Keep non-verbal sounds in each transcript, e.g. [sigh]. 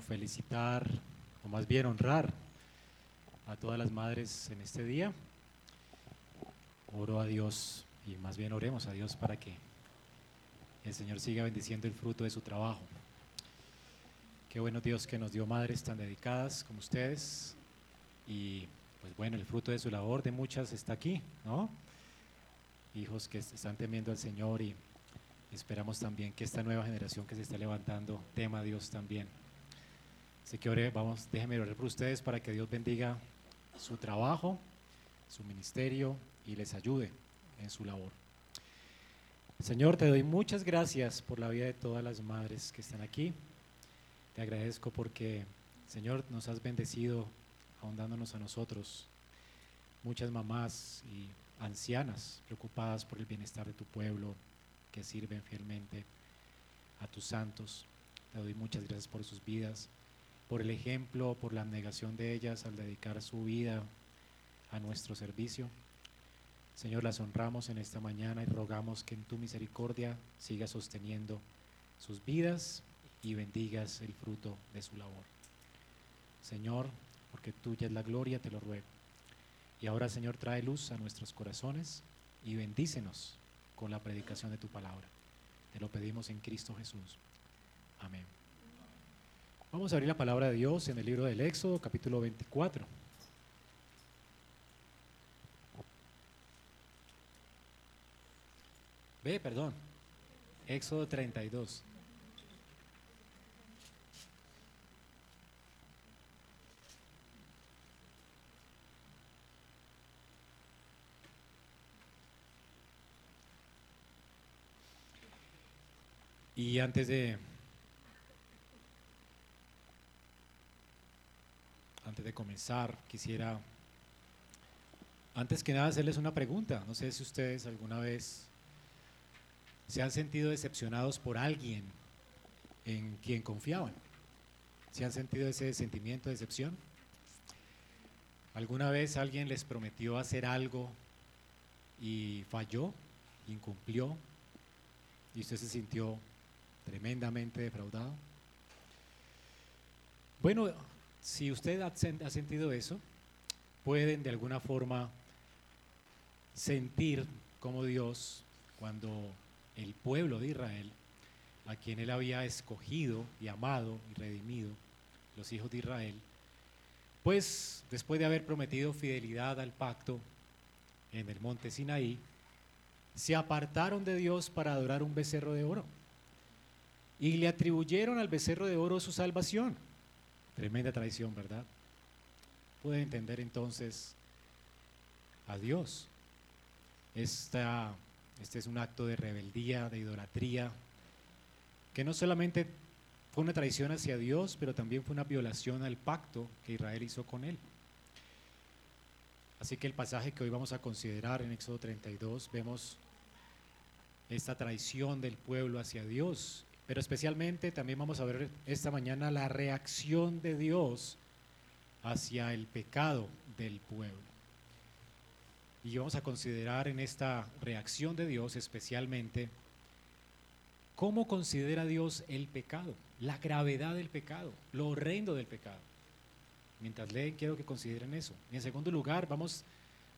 Felicitar, o más bien honrar, a todas las madres en este día. Oro a Dios y más bien oremos a Dios para que el Señor siga bendiciendo el fruto de su trabajo. Qué bueno Dios que nos dio madres tan dedicadas como ustedes y pues bueno, el fruto de su labor de muchas está aquí, ¿no? Hijos que están temiendo al Señor y esperamos también que esta nueva generación que se está levantando tema a Dios también. Así que ore, vamos, déjenme orar por ustedes para que Dios bendiga su trabajo, su ministerio y les ayude en su labor. Señor, te doy muchas gracias por la vida de todas las madres que están aquí. Te agradezco porque, Señor, nos has bendecido ahondándonos a nosotros, muchas mamás y ancianas preocupadas por el bienestar de tu pueblo, que sirven fielmente a tus santos. Te doy muchas gracias por sus vidas, por el ejemplo, por la abnegación de ellas al dedicar su vida a nuestro servicio. Señor, las honramos en esta mañana y rogamos que en tu misericordia sigas sosteniendo sus vidas y bendigas el fruto de su labor. Señor, porque tuya es la gloria, te lo ruego. Y ahora, Señor, trae luz a nuestros corazones y bendícenos con la predicación de tu palabra. Te lo pedimos en Cristo Jesús. Amén. Vamos a abrir la palabra de Dios en el libro del Éxodo, capítulo 24. Ve, perdón. Éxodo 32. Y antes de antes de comenzar, quisiera antes que nada hacerles una pregunta. No sé si ustedes alguna vez se han sentido decepcionados por alguien en quien confiaban. ¿Se han sentido ese sentimiento de decepción? ¿Alguna vez alguien les prometió hacer algo y falló, incumplió, y usted se sintió tremendamente defraudado. Bueno, si usted ha sentido eso, pueden de alguna forma sentir como Dios, cuando el pueblo de Israel, a quien él había escogido y amado y redimido, los hijos de Israel, pues después de haber prometido fidelidad al pacto en el monte Sinaí, se apartaron de Dios para adorar un becerro de oro y le atribuyeron al becerro de oro su salvación. Tremenda traición, ¿verdad? Puede entender entonces a Dios. Esta, este es un acto de rebeldía, de idolatría, que no solamente fue una traición hacia Dios, pero también fue una violación al pacto que Israel hizo con él. Así que el pasaje que hoy vamos a considerar en Éxodo 32, vemos esta traición del pueblo hacia Dios pero especialmente también vamos a ver esta mañana la reacción de Dios hacia el pecado del pueblo. Y vamos a considerar en esta reacción de Dios especialmente cómo considera Dios el pecado, la gravedad del pecado, lo horrendo del pecado. Mientras leen, quiero que consideren eso. Y en segundo lugar, vamos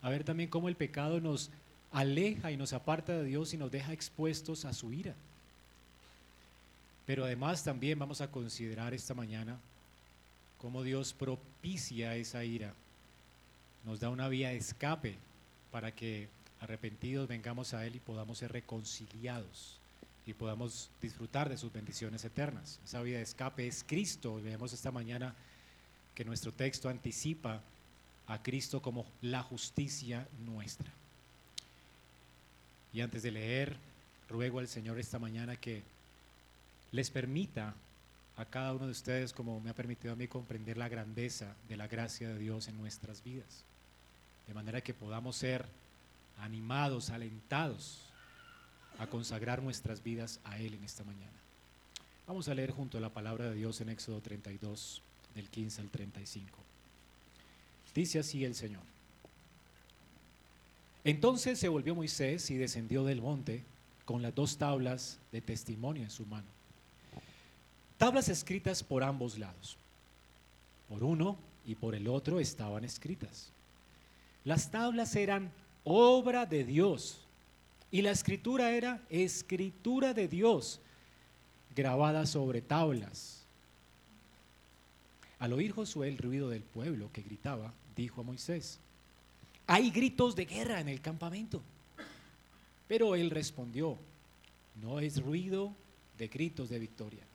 a ver también cómo el pecado nos aleja y nos aparta de Dios y nos deja expuestos a su ira. Pero además también vamos a considerar esta mañana cómo Dios propicia esa ira, nos da una vía de escape para que arrepentidos vengamos a Él y podamos ser reconciliados y podamos disfrutar de sus bendiciones eternas. Esa vía de escape es Cristo. Vemos esta mañana que nuestro texto anticipa a Cristo como la justicia nuestra. Y antes de leer, ruego al Señor esta mañana que les permita a cada uno de ustedes, como me ha permitido a mí, comprender la grandeza de la gracia de Dios en nuestras vidas. De manera que podamos ser animados, alentados a consagrar nuestras vidas a Él en esta mañana. Vamos a leer junto a la palabra de Dios en Éxodo 32, del 15 al 35. Dice así el Señor. Entonces se volvió Moisés y descendió del monte con las dos tablas de testimonio en su mano tablas escritas por ambos lados. Por uno y por el otro estaban escritas. Las tablas eran obra de Dios y la escritura era escritura de Dios grabada sobre tablas. Al oír Josué el ruido del pueblo que gritaba, dijo a Moisés, hay gritos de guerra en el campamento. Pero él respondió, no es ruido de gritos de victoria,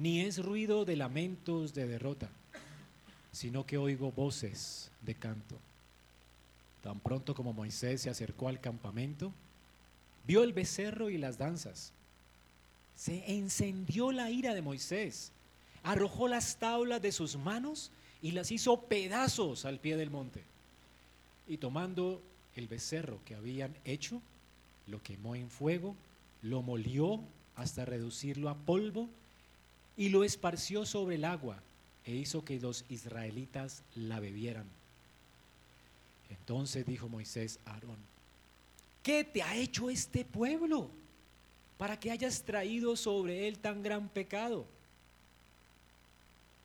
ni es ruido de lamentos de derrota, sino que oigo voces de canto. Tan pronto como Moisés se acercó al campamento, vio el becerro y las danzas. Se encendió la ira de Moisés, arrojó las tablas de sus manos y las hizo pedazos al pie del monte. Y tomando el becerro que habían hecho, lo quemó en fuego, lo molió hasta reducirlo a polvo y lo esparció sobre el agua e hizo que los israelitas la bebieran. Entonces dijo Moisés a Aarón, ¿qué te ha hecho este pueblo para que hayas traído sobre él tan gran pecado?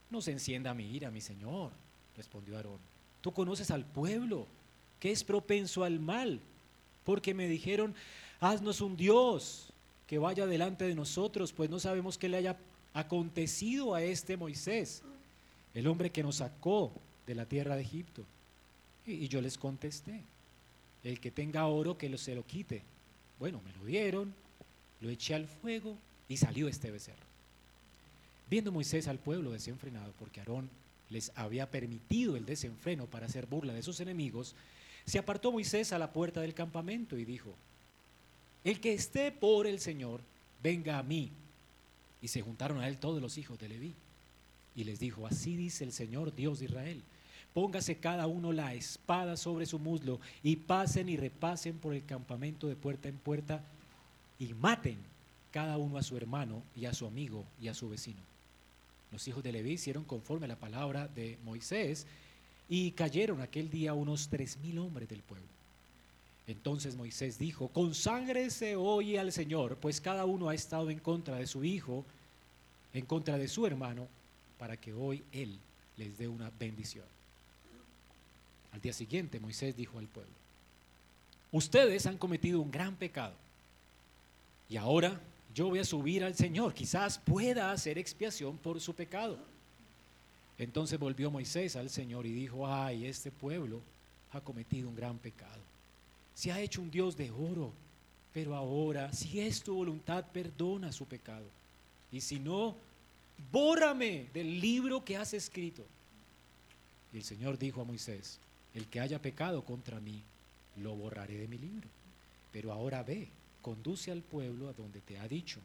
No se encienda mi ira, mi señor, respondió Aarón. Tú conoces al pueblo, que es propenso al mal, porque me dijeron, haznos un Dios que vaya delante de nosotros, pues no sabemos qué le haya acontecido a este Moisés, el hombre que nos sacó de la tierra de Egipto. Y, yo les contesté, el que tenga oro que lo, se lo quite. Bueno, me lo dieron, lo eché al fuego y salió este becerro. Viendo Moisés al pueblo desenfrenado, porque Aarón les había permitido el desenfreno para hacer burla de sus enemigos, se apartó Moisés a la puerta del campamento y dijo, el que esté por el Señor, venga a mí. Y se juntaron a él todos los hijos de Leví. Y les dijo, así dice el Señor Dios de Israel, póngase cada uno la espada sobre su muslo y pasen y repasen por el campamento de puerta en puerta y maten cada uno a su hermano y a su amigo y a su vecino. Los hijos de Leví hicieron conforme a la palabra de Moisés y cayeron aquel día unos tres mil hombres del pueblo. Entonces Moisés dijo, con sangre se oye al Señor, pues cada uno ha estado en contra de su hijo, en contra de su hermano, para que hoy Él les dé una bendición. Al día siguiente Moisés dijo al pueblo, ustedes han cometido un gran pecado y ahora yo voy a subir al Señor, quizás pueda hacer expiación por su pecado. Entonces volvió Moisés al Señor y dijo, ay, este pueblo ha cometido un gran pecado. Se ha hecho un Dios de oro, pero ahora, si es tu voluntad, perdona su pecado. Y si no, bórrame del libro que has escrito. Y el Señor dijo a Moisés, el que haya pecado contra mí, lo borraré de mi libro. Pero ahora ve, conduce al pueblo a donde te ha dicho.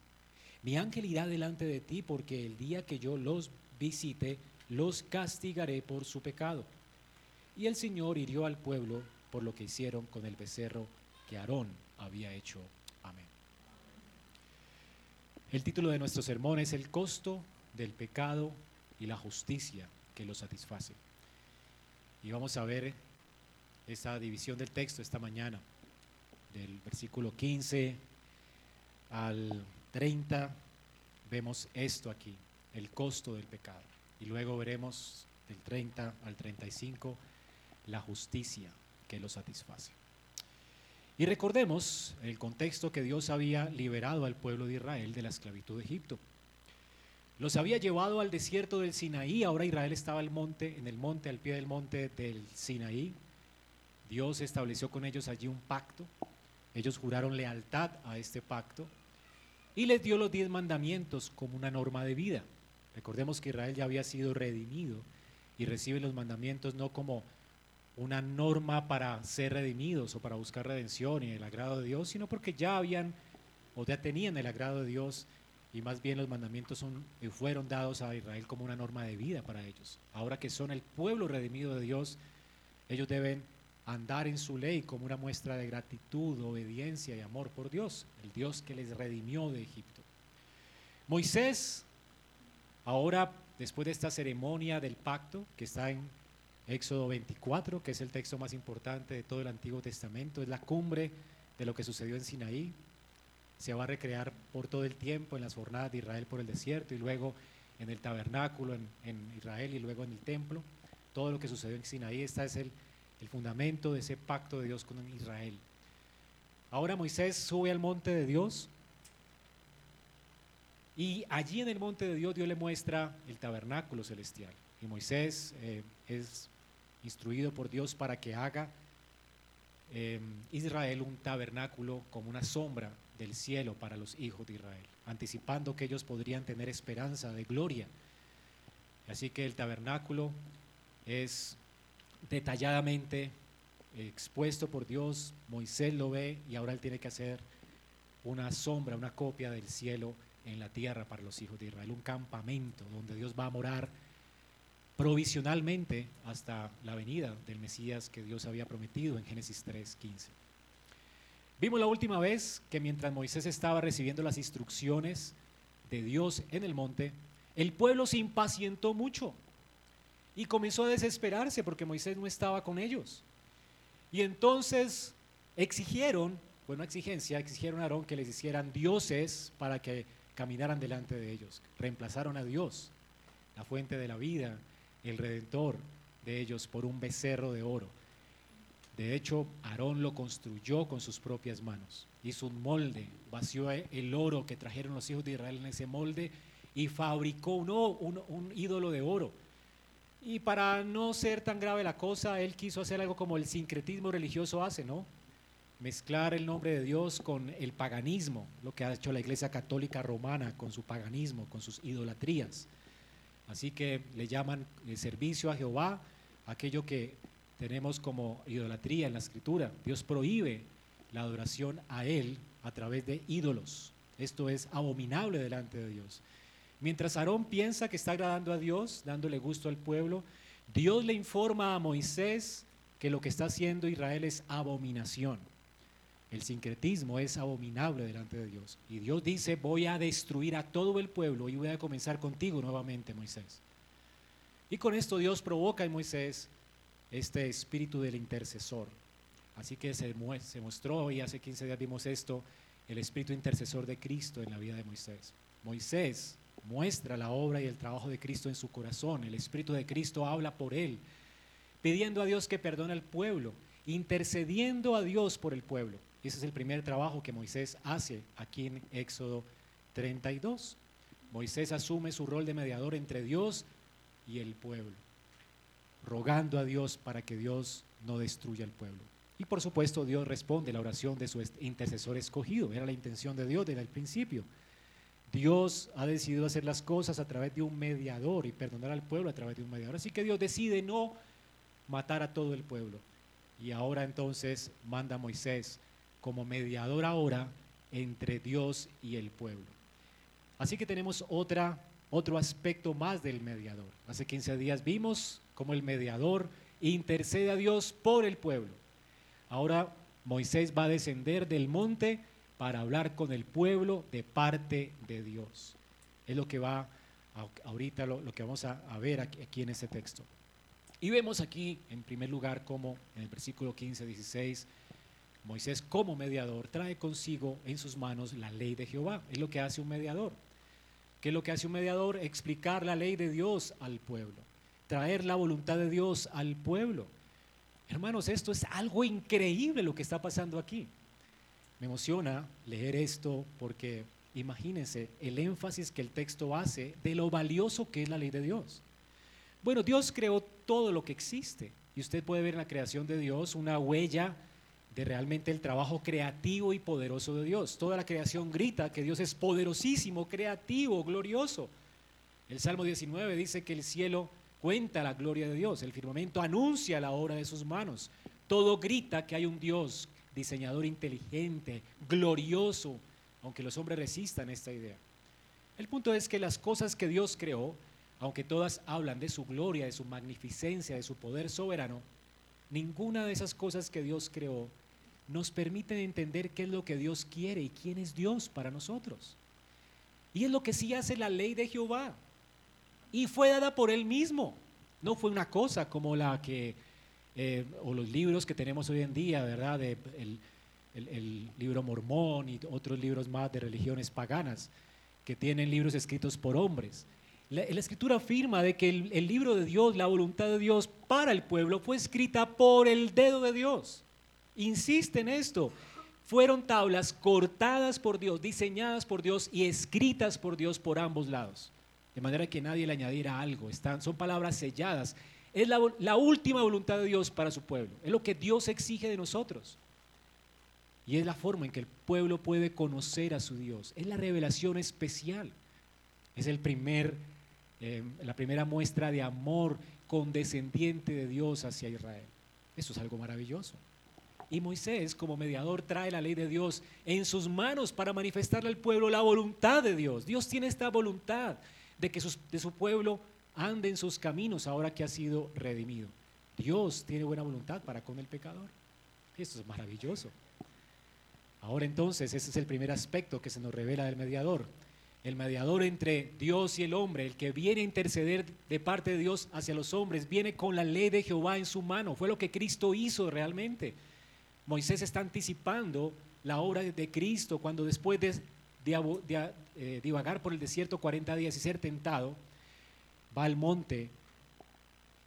Mi ángel irá delante de ti porque el día que yo los visite, los castigaré por su pecado. Y el Señor hirió al pueblo por lo que hicieron con el becerro que Aarón había hecho. El título de nuestro sermón es El costo del pecado y la justicia que lo satisface. Y vamos a ver esa división del texto esta mañana, del versículo 15 al 30, vemos esto aquí, el costo del pecado. Y luego veremos del 30 al 35 la justicia que lo satisface. Y recordemos el contexto que Dios había liberado al pueblo de Israel de la esclavitud de Egipto. Los había llevado al desierto del Sinaí, ahora Israel estaba al monte, en el monte, al pie del monte del Sinaí. Dios estableció con ellos allí un pacto. Ellos juraron lealtad a este pacto y les dio los diez mandamientos como una norma de vida. Recordemos que Israel ya había sido redimido y recibe los mandamientos no como una norma para ser redimidos o para buscar redención y el agrado de Dios, sino porque ya habían o ya tenían el agrado de Dios y más bien los mandamientos son, fueron dados a Israel como una norma de vida para ellos. Ahora que son el pueblo redimido de Dios, ellos deben andar en su ley como una muestra de gratitud, obediencia y amor por Dios, el Dios que les redimió de Egipto. Moisés Ahora, después de esta ceremonia del pacto, que está en Éxodo 24, que es el texto más importante de todo el Antiguo Testamento, es la cumbre de lo que sucedió en Sinaí, se va a recrear por todo el tiempo en las jornadas de Israel por el desierto y luego en el tabernáculo en, Israel y luego en el templo, todo lo que sucedió en Sinaí, este es el, el fundamento de ese pacto de Dios con Israel. Ahora Moisés sube al monte de Dios y allí en el monte de Dios Dios le muestra el tabernáculo celestial. Y Moisés eh, es instruido por Dios para que haga eh, Israel un tabernáculo como una sombra del cielo para los hijos de Israel, anticipando que ellos podrían tener esperanza de gloria. Así que el tabernáculo es detalladamente expuesto por Dios, Moisés lo ve y ahora él tiene que hacer una sombra, una copia del cielo en la tierra para los hijos de Israel, un campamento donde Dios va a morar provisionalmente hasta la venida del Mesías que Dios había prometido en Génesis 3:15. Vimos la última vez que mientras Moisés estaba recibiendo las instrucciones de Dios en el monte, el pueblo se impacientó mucho y comenzó a desesperarse porque Moisés no estaba con ellos. Y entonces exigieron, bueno, exigencia, exigieron a Aarón que les hicieran dioses para que caminaran delante de ellos. Reemplazaron a Dios, la fuente de la vida, el redentor de ellos por un becerro de oro. De hecho, Aarón lo construyó con sus propias manos. Hizo un molde, vació el oro que trajeron los hijos de Israel en ese molde y fabricó un, un, ídolo de oro. Y para no ser tan grave la cosa, él quiso hacer algo como el sincretismo religioso hace, ¿no? Mezclar el nombre de Dios con el paganismo, lo que ha hecho la Iglesia Católica Romana con su paganismo, con sus idolatrías. Así que le llaman el servicio a Jehová, aquello que tenemos como idolatría en la escritura. Dios prohíbe la adoración a Él a través de ídolos. Esto es abominable delante de Dios. Mientras Aarón piensa que está agradando a Dios, dándole gusto al pueblo, Dios le informa a Moisés que lo que está haciendo Israel es abominación. El sincretismo es abominable delante de Dios. Y Dios dice, voy a destruir a todo el pueblo y voy a comenzar contigo nuevamente, Moisés. Y con esto Dios provoca en Moisés este espíritu del intercesor. Así que se, se mostró, y hace 15 días vimos esto, el espíritu intercesor de Cristo en la vida de Moisés. Moisés muestra la obra y el trabajo de Cristo en su corazón. El espíritu de Cristo habla por él, pidiendo a Dios que perdone al pueblo, intercediendo a Dios por el pueblo. Y ese es el primer trabajo que Moisés hace aquí en Éxodo 32. Moisés asume su rol de mediador entre Dios y el pueblo, rogando a Dios para que Dios no destruya el pueblo. Y por supuesto Dios responde la oración de su intercesor escogido. Era la intención de Dios desde el principio. Dios ha decidido hacer las cosas a través de un mediador y perdonar al pueblo a través de un mediador. Así que Dios decide no matar a todo el pueblo. Y ahora entonces manda a Moisés como mediador ahora entre Dios y el pueblo. Así que tenemos otro aspecto más del mediador. Hace 15 días vimos cómo el mediador intercede a Dios por el pueblo. Ahora Moisés va a descender del monte para hablar con el pueblo de parte de Dios. Es lo que va ahorita, lo, que vamos a, a ver aquí, aquí, en este texto. Y vemos aquí, en primer lugar, como en el versículo 15, 16, Moisés como mediador trae consigo en sus manos la ley de Jehová. Es lo que hace un mediador. ¿Qué es lo que hace un mediador? Explicar la ley de Dios al pueblo, traer la voluntad de Dios al pueblo. Hermanos, esto es algo increíble lo que está pasando aquí. Me emociona leer esto porque imagínense el énfasis que el texto hace de lo valioso que es la ley de Dios. Bueno, Dios creó todo lo que existe y usted puede ver en la creación de Dios una huella de realmente el trabajo creativo y poderoso de Dios. Toda la creación grita que Dios es poderosísimo, creativo, glorioso. El Salmo 19 dice que el cielo cuenta la gloria de Dios, el firmamento anuncia la obra de sus manos. Todo grita que hay un Dios, diseñador inteligente, glorioso, aunque los hombres resistan esta idea. El punto es que las cosas que Dios creó, aunque todas hablan de su gloria, de su magnificencia, de su poder soberano, ninguna de esas cosas que Dios creó nos permiten entender qué es lo que Dios quiere y quién es Dios para nosotros. Y es lo que sí hace la ley de Jehová. Y fue dada por Él mismo. No fue una cosa como la que, eh, o los libros que tenemos hoy en día, ¿verdad? el, el libro mormón y otros libros más de religiones paganas, que tienen libros escritos por hombres. La, escritura afirma de que el, el libro de Dios, la voluntad de Dios para el pueblo fue escrita por el dedo de Dios. Insiste en esto. Fueron tablas cortadas por Dios, diseñadas por Dios y escritas por Dios por ambos lados. De manera que nadie le añadiera algo. Están, son palabras selladas. Es la, última voluntad de Dios para su pueblo. Es lo que Dios exige de nosotros. Y es la forma en que el pueblo puede conocer a su Dios. Es la revelación especial. Es el primer, eh, la primera muestra de amor condescendiente de Dios hacia Israel. Eso es algo maravilloso. Y Moisés, como mediador, trae la ley de Dios en sus manos para manifestarle al pueblo la voluntad de Dios. Dios tiene esta voluntad de que de su pueblo ande en sus caminos ahora que ha sido redimido. Dios tiene buena voluntad para con el pecador. Esto es maravilloso. Ahora entonces, ese es el primer aspecto que se nos revela del mediador. El mediador entre Dios y el hombre, el que viene a interceder de parte de Dios hacia los hombres, viene con la ley de Jehová en su mano. Fue lo que Cristo hizo realmente. Moisés está anticipando la obra de Cristo cuando después de, eh, divagar por el desierto 40 días y ser tentado, va al monte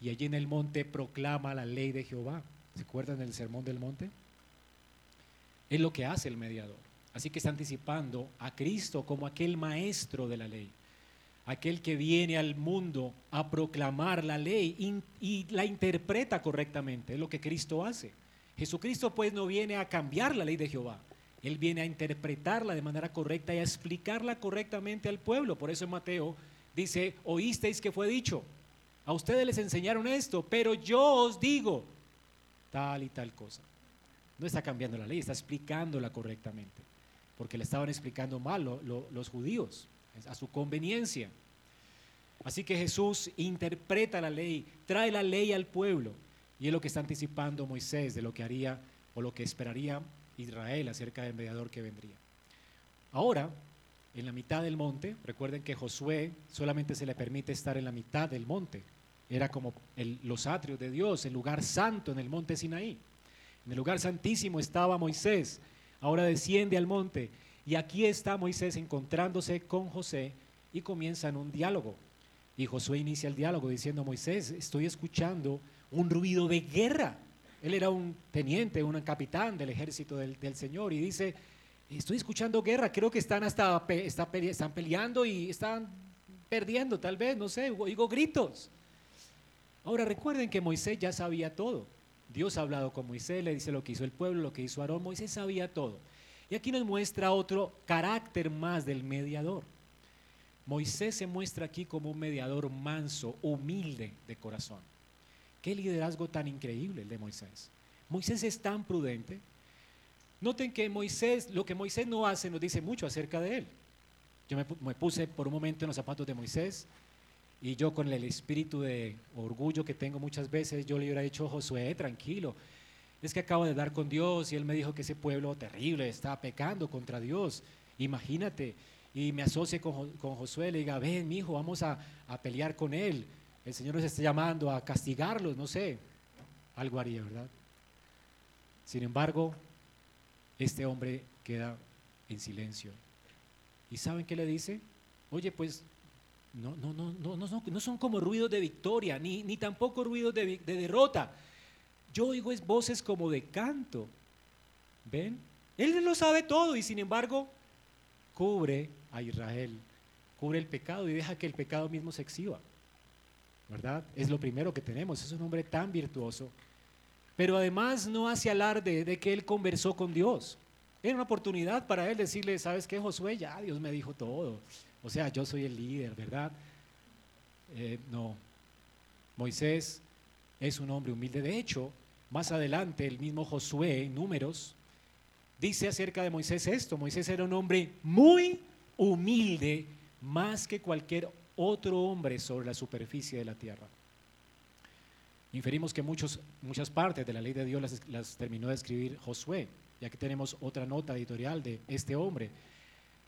y allí en el monte proclama la ley de Jehová. ¿Se acuerdan del sermón del monte? Es lo que hace el mediador. Así que está anticipando a Cristo como aquel maestro de la ley, aquel que viene al mundo a proclamar la ley y, la interpreta correctamente. Es lo que Cristo hace. Jesucristo pues no viene a cambiar la ley de Jehová. Él viene a interpretarla de manera correcta y a explicarla correctamente al pueblo. Por eso en Mateo dice, oísteis que fue dicho. A ustedes les enseñaron esto, pero yo os digo tal y tal cosa. No está cambiando la ley, está explicándola correctamente, porque le estaban explicando mal los judíos, a su conveniencia. Así que Jesús interpreta la ley, trae la ley al pueblo, y es lo que está anticipando Moisés de lo que haría o lo que esperaría Israel acerca del mediador que vendría. Ahora, en la mitad del monte, recuerden que Josué solamente se le permite estar en la mitad del monte, era como los atrios de Dios, el lugar santo en el monte Sinaí. En el lugar santísimo estaba Moisés, ahora desciende al monte y aquí está Moisés encontrándose con José y comienzan un diálogo. Y Josué inicia el diálogo diciendo, Moisés, estoy escuchando un ruido de guerra. Él era un teniente, un capitán del ejército del, Señor y dice, estoy escuchando guerra, creo que están hasta están peleando y están perdiendo, tal vez, no sé, oigo gritos. Ahora recuerden que Moisés ya sabía todo. Dios ha hablado con Moisés, le dice lo que hizo el pueblo, lo que hizo Aarón. Moisés sabía todo. Y aquí nos muestra otro carácter más del mediador. Moisés se muestra aquí como un mediador manso, humilde de corazón. Qué liderazgo tan increíble el de Moisés. Moisés es tan prudente. Noten que Moisés, lo que Moisés no hace, nos dice mucho acerca de él. Yo me, puse por un momento en los zapatos de Moisés y yo con el espíritu de orgullo que tengo muchas veces, yo le hubiera dicho, Josué, tranquilo, es que acabo de hablar con Dios y él me dijo que ese pueblo terrible está pecando contra Dios. Imagínate, y me asocie con, con Josué, le diga, ven, mi hijo, vamos a, pelear con él. El Señor nos está llamando a castigarlos, no sé, algo haría, ¿verdad? Sin embargo, este hombre queda en silencio. ¿Y saben qué le dice? Oye, pues no, no, no, no, no, son, no son como ruidos de victoria, ni, ni tampoco ruidos de, de derrota. Yo oigo es voces como de canto. ¿Ven? Él lo sabe todo y sin embargo cubre a Israel, cubre el pecado y deja que el pecado mismo se exhiba. ¿Verdad? Es lo primero que tenemos. Es un hombre tan virtuoso. Pero además no hace alarde de que él conversó con Dios. Era una oportunidad para él decirle, ¿sabes qué, Josué? Ya Dios me dijo todo. O sea, yo soy el líder, ¿verdad? Eh, no. Moisés es un hombre humilde. De hecho, más adelante, el mismo Josué, en números, dice acerca de Moisés esto. Moisés era un hombre muy humilde, más que cualquier otro hombre sobre la superficie de la tierra. Inferimos que muchos, muchas partes de la ley de Dios las, las terminó de escribir Josué. Y aquí tenemos otra nota editorial de este hombre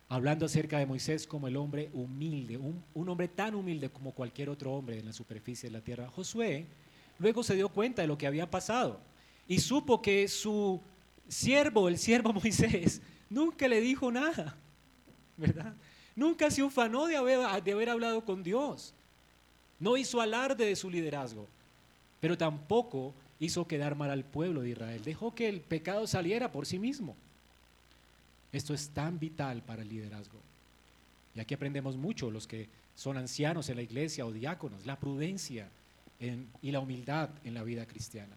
hablando acerca de Moisés como el hombre humilde, un, hombre tan humilde como cualquier otro hombre en la superficie de la tierra. Josué luego se dio cuenta de lo que había pasado y supo que su siervo, el siervo [laughs] Moisés, nunca le dijo nada, ¿verdad? Nunca se ufanó de haber, hablado con Dios. No hizo alarde de su liderazgo, pero tampoco hizo quedar mal al pueblo de Israel. Dejó que el pecado saliera por sí mismo. Esto es tan vital para el liderazgo. Y aquí aprendemos mucho los que son ancianos en la iglesia o diáconos, la prudencia y la humildad en la vida cristiana.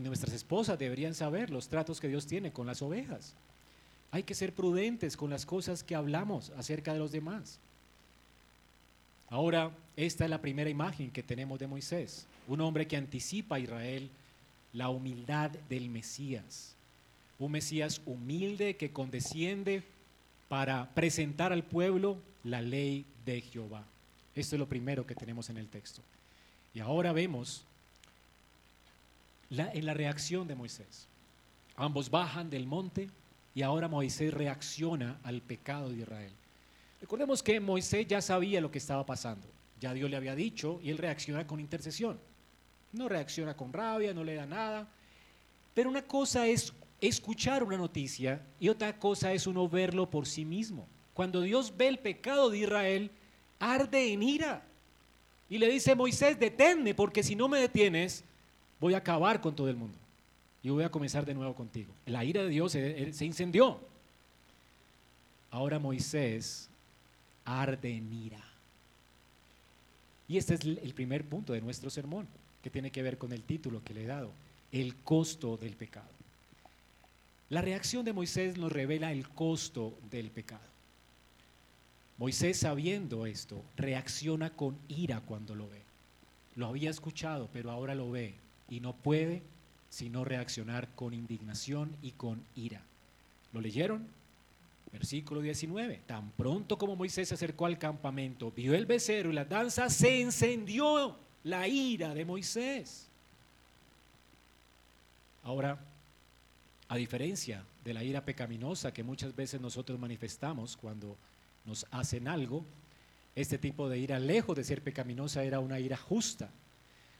nuestras esposas deberían saber los tratos que Dios tiene con las ovejas. Hay que ser prudentes con las cosas que hablamos acerca de los demás. Ahora, esta es la primera imagen que tenemos de Moisés, un hombre que anticipa a Israel la humildad del Mesías, un Mesías humilde que condesciende para presentar al pueblo la ley de Jehová. Esto es lo primero que tenemos en el texto. Y ahora vemos en la reacción de Moisés. Ambos bajan del monte y ahora Moisés reacciona al pecado de Israel. Recordemos que Moisés ya sabía lo que estaba pasando. Ya Dios le había dicho y él reacciona con intercesión. No reacciona con rabia, no le da nada. Pero una cosa es escuchar una noticia y otra cosa es uno verlo por sí mismo. Cuando Dios ve el pecado de Israel, arde en ira. Y le dice, Moisés, deténme, porque si no me detienes, voy a acabar con todo el mundo. Y voy a comenzar de nuevo contigo. La ira de Dios se, incendió. Ahora Moisés arde en ira. Y este es el primer punto de nuestro sermón, que tiene que ver con el título que le he dado, el costo del pecado. La reacción de Moisés nos revela el costo del pecado. Moisés sabiendo esto, reacciona con ira cuando lo ve. Lo había escuchado, pero ahora lo ve y no puede sino reaccionar con indignación y con ira. ¿Lo leyeron? Versículo 19. Tan pronto como Moisés se acercó al campamento, vio el becerro y la danza, se encendió la ira de Moisés. Ahora, a diferencia de la ira pecaminosa que muchas veces nosotros manifestamos cuando nos hacen algo, este tipo de ira, lejos de ser pecaminosa, era una ira justa.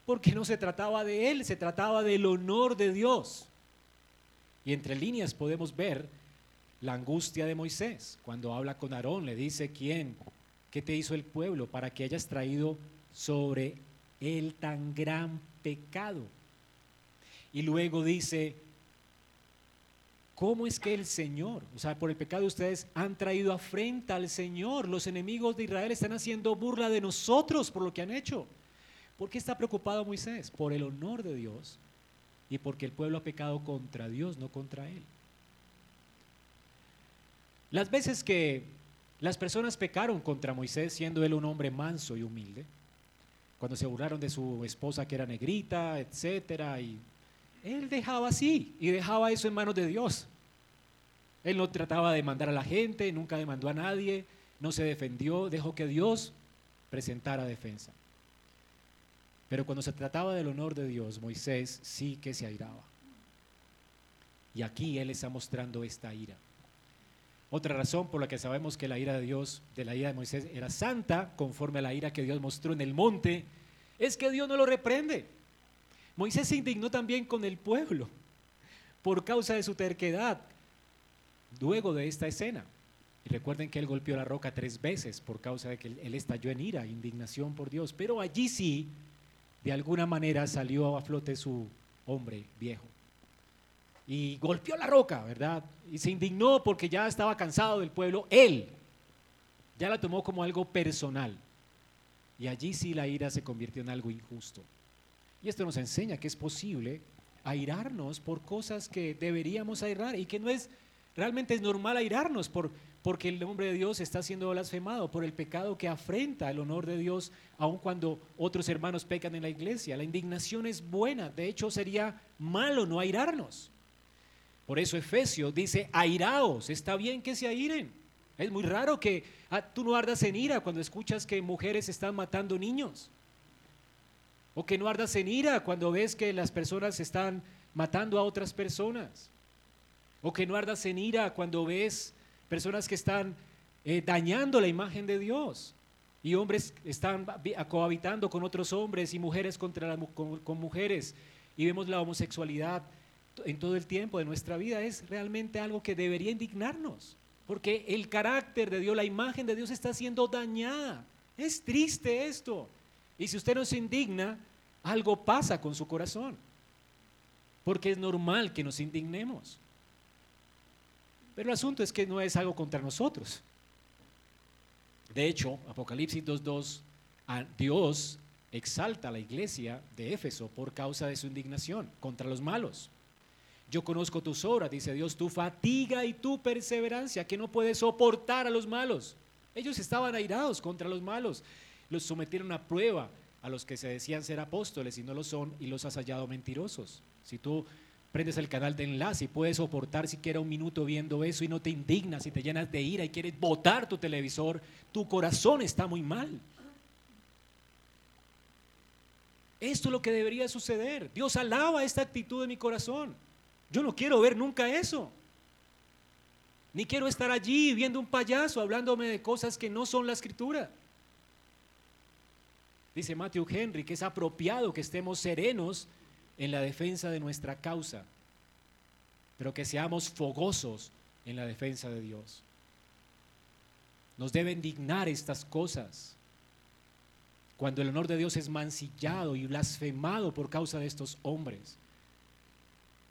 Porque no se trataba de él, se trataba del honor de Dios. Y entre líneas podemos ver la angustia de Moisés. Cuando habla con Aarón, le dice, ¿quién? ¿Qué te hizo el pueblo para que hayas traído sobre él tan gran pecado? Y luego dice, ¿Cómo es que el Señor, o sea, por el pecado de ustedes han traído afrenta al Señor? Los enemigos de Israel están haciendo burla de nosotros por lo que han hecho. ¿Por qué está preocupado Moisés? Por el honor de Dios y porque el pueblo ha pecado contra Dios, no contra él. Las veces que las personas pecaron contra Moisés, siendo él un hombre manso y humilde, cuando se burlaron de su esposa que era negrita, etcétera, y él dejaba así y dejaba eso en manos de Dios. Él no trataba de mandar a la gente, nunca demandó a nadie, no se defendió, dejó que Dios presentara defensa. Pero cuando se trataba del honor de Dios, Moisés sí que se airaba. Y aquí Él está mostrando esta ira. Otra razón por la que sabemos que la ira de Dios, de la ira de Moisés, era santa, conforme a la ira que Dios mostró en el monte, es que Dios no lo reprende. Moisés se indignó también con el pueblo por causa de su terquedad luego de esta escena. Y recuerden que él golpeó la roca tres veces por causa de que él estalló en ira, indignación por Dios. Pero allí sí, de alguna manera salió a flote su hombre viejo. Y golpeó la roca, ¿verdad? Y se indignó porque ya estaba cansado del pueblo. Él ya la tomó como algo personal. Y allí sí la ira se convirtió en algo injusto. Y esto nos enseña que es posible airarnos por cosas que deberíamos airar y que no es, realmente es normal airarnos por, porque el nombre de Dios está siendo blasfemado, por el pecado que afrenta el honor de Dios, aun cuando otros hermanos pecan en la iglesia. La indignación es buena, de hecho sería malo no airarnos. Por eso Efesios dice, airaos, está bien que se airen. Es muy raro que ah, tú no ardas en ira cuando escuchas que mujeres están matando niños. O que no ardas en ira cuando ves que las personas están matando a otras personas. O que no ardas en ira cuando ves personas que están eh, dañando la imagen de Dios. Y hombres están cohabitando con otros hombres y mujeres contra con mujeres. Y vemos la homosexualidad en todo el tiempo de nuestra vida. Es realmente algo que debería indignarnos. Porque el carácter de Dios, la imagen de Dios está siendo dañada. Es triste esto. Y si usted no se indigna, algo pasa con su corazón. Porque es normal que nos indignemos. Pero el asunto es que no es algo contra nosotros. De hecho, Apocalipsis 2.2, Dios exalta a la iglesia de Éfeso por causa de su indignación contra los malos. Yo conozco tus obras, dice Dios, tu fatiga y tu perseverancia, que no puedes soportar a los malos. Ellos estaban airados contra los malos. Los sometieron a prueba a los que se decían ser apóstoles y no lo son y los has hallado mentirosos. Si tú prendes el canal de enlace y puedes soportar siquiera un minuto viendo eso y no te indignas y te llenas de ira y quieres botar tu televisor, tu corazón está muy mal. Esto es lo que debería suceder. Dios alaba esta actitud de mi corazón. Yo no quiero ver nunca eso. Ni quiero estar allí viendo un payaso hablándome de cosas que no son la escritura. Dice Matthew Henry que es apropiado que estemos serenos en la defensa de nuestra causa, pero que seamos fogosos en la defensa de Dios. Nos deben dignar estas cosas. Cuando el honor de Dios es mancillado y blasfemado por causa de estos hombres,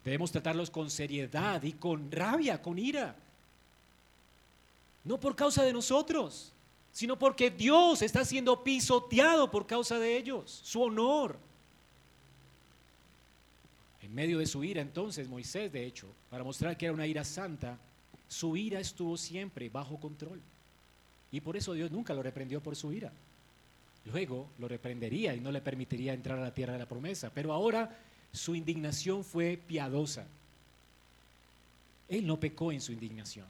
debemos tratarlos con seriedad y con rabia, con ira. No por causa de nosotros, sino porque Dios está siendo pisoteado por causa de ellos, su honor. Medio de su ira entonces Moisés, de hecho, para mostrar que era una ira santa, su ira estuvo siempre bajo control. Y por eso Dios nunca lo reprendió por su ira. Luego lo reprendería y no le permitiría entrar a la tierra de la promesa. Pero ahora su indignación fue piadosa. Él no pecó en su indignación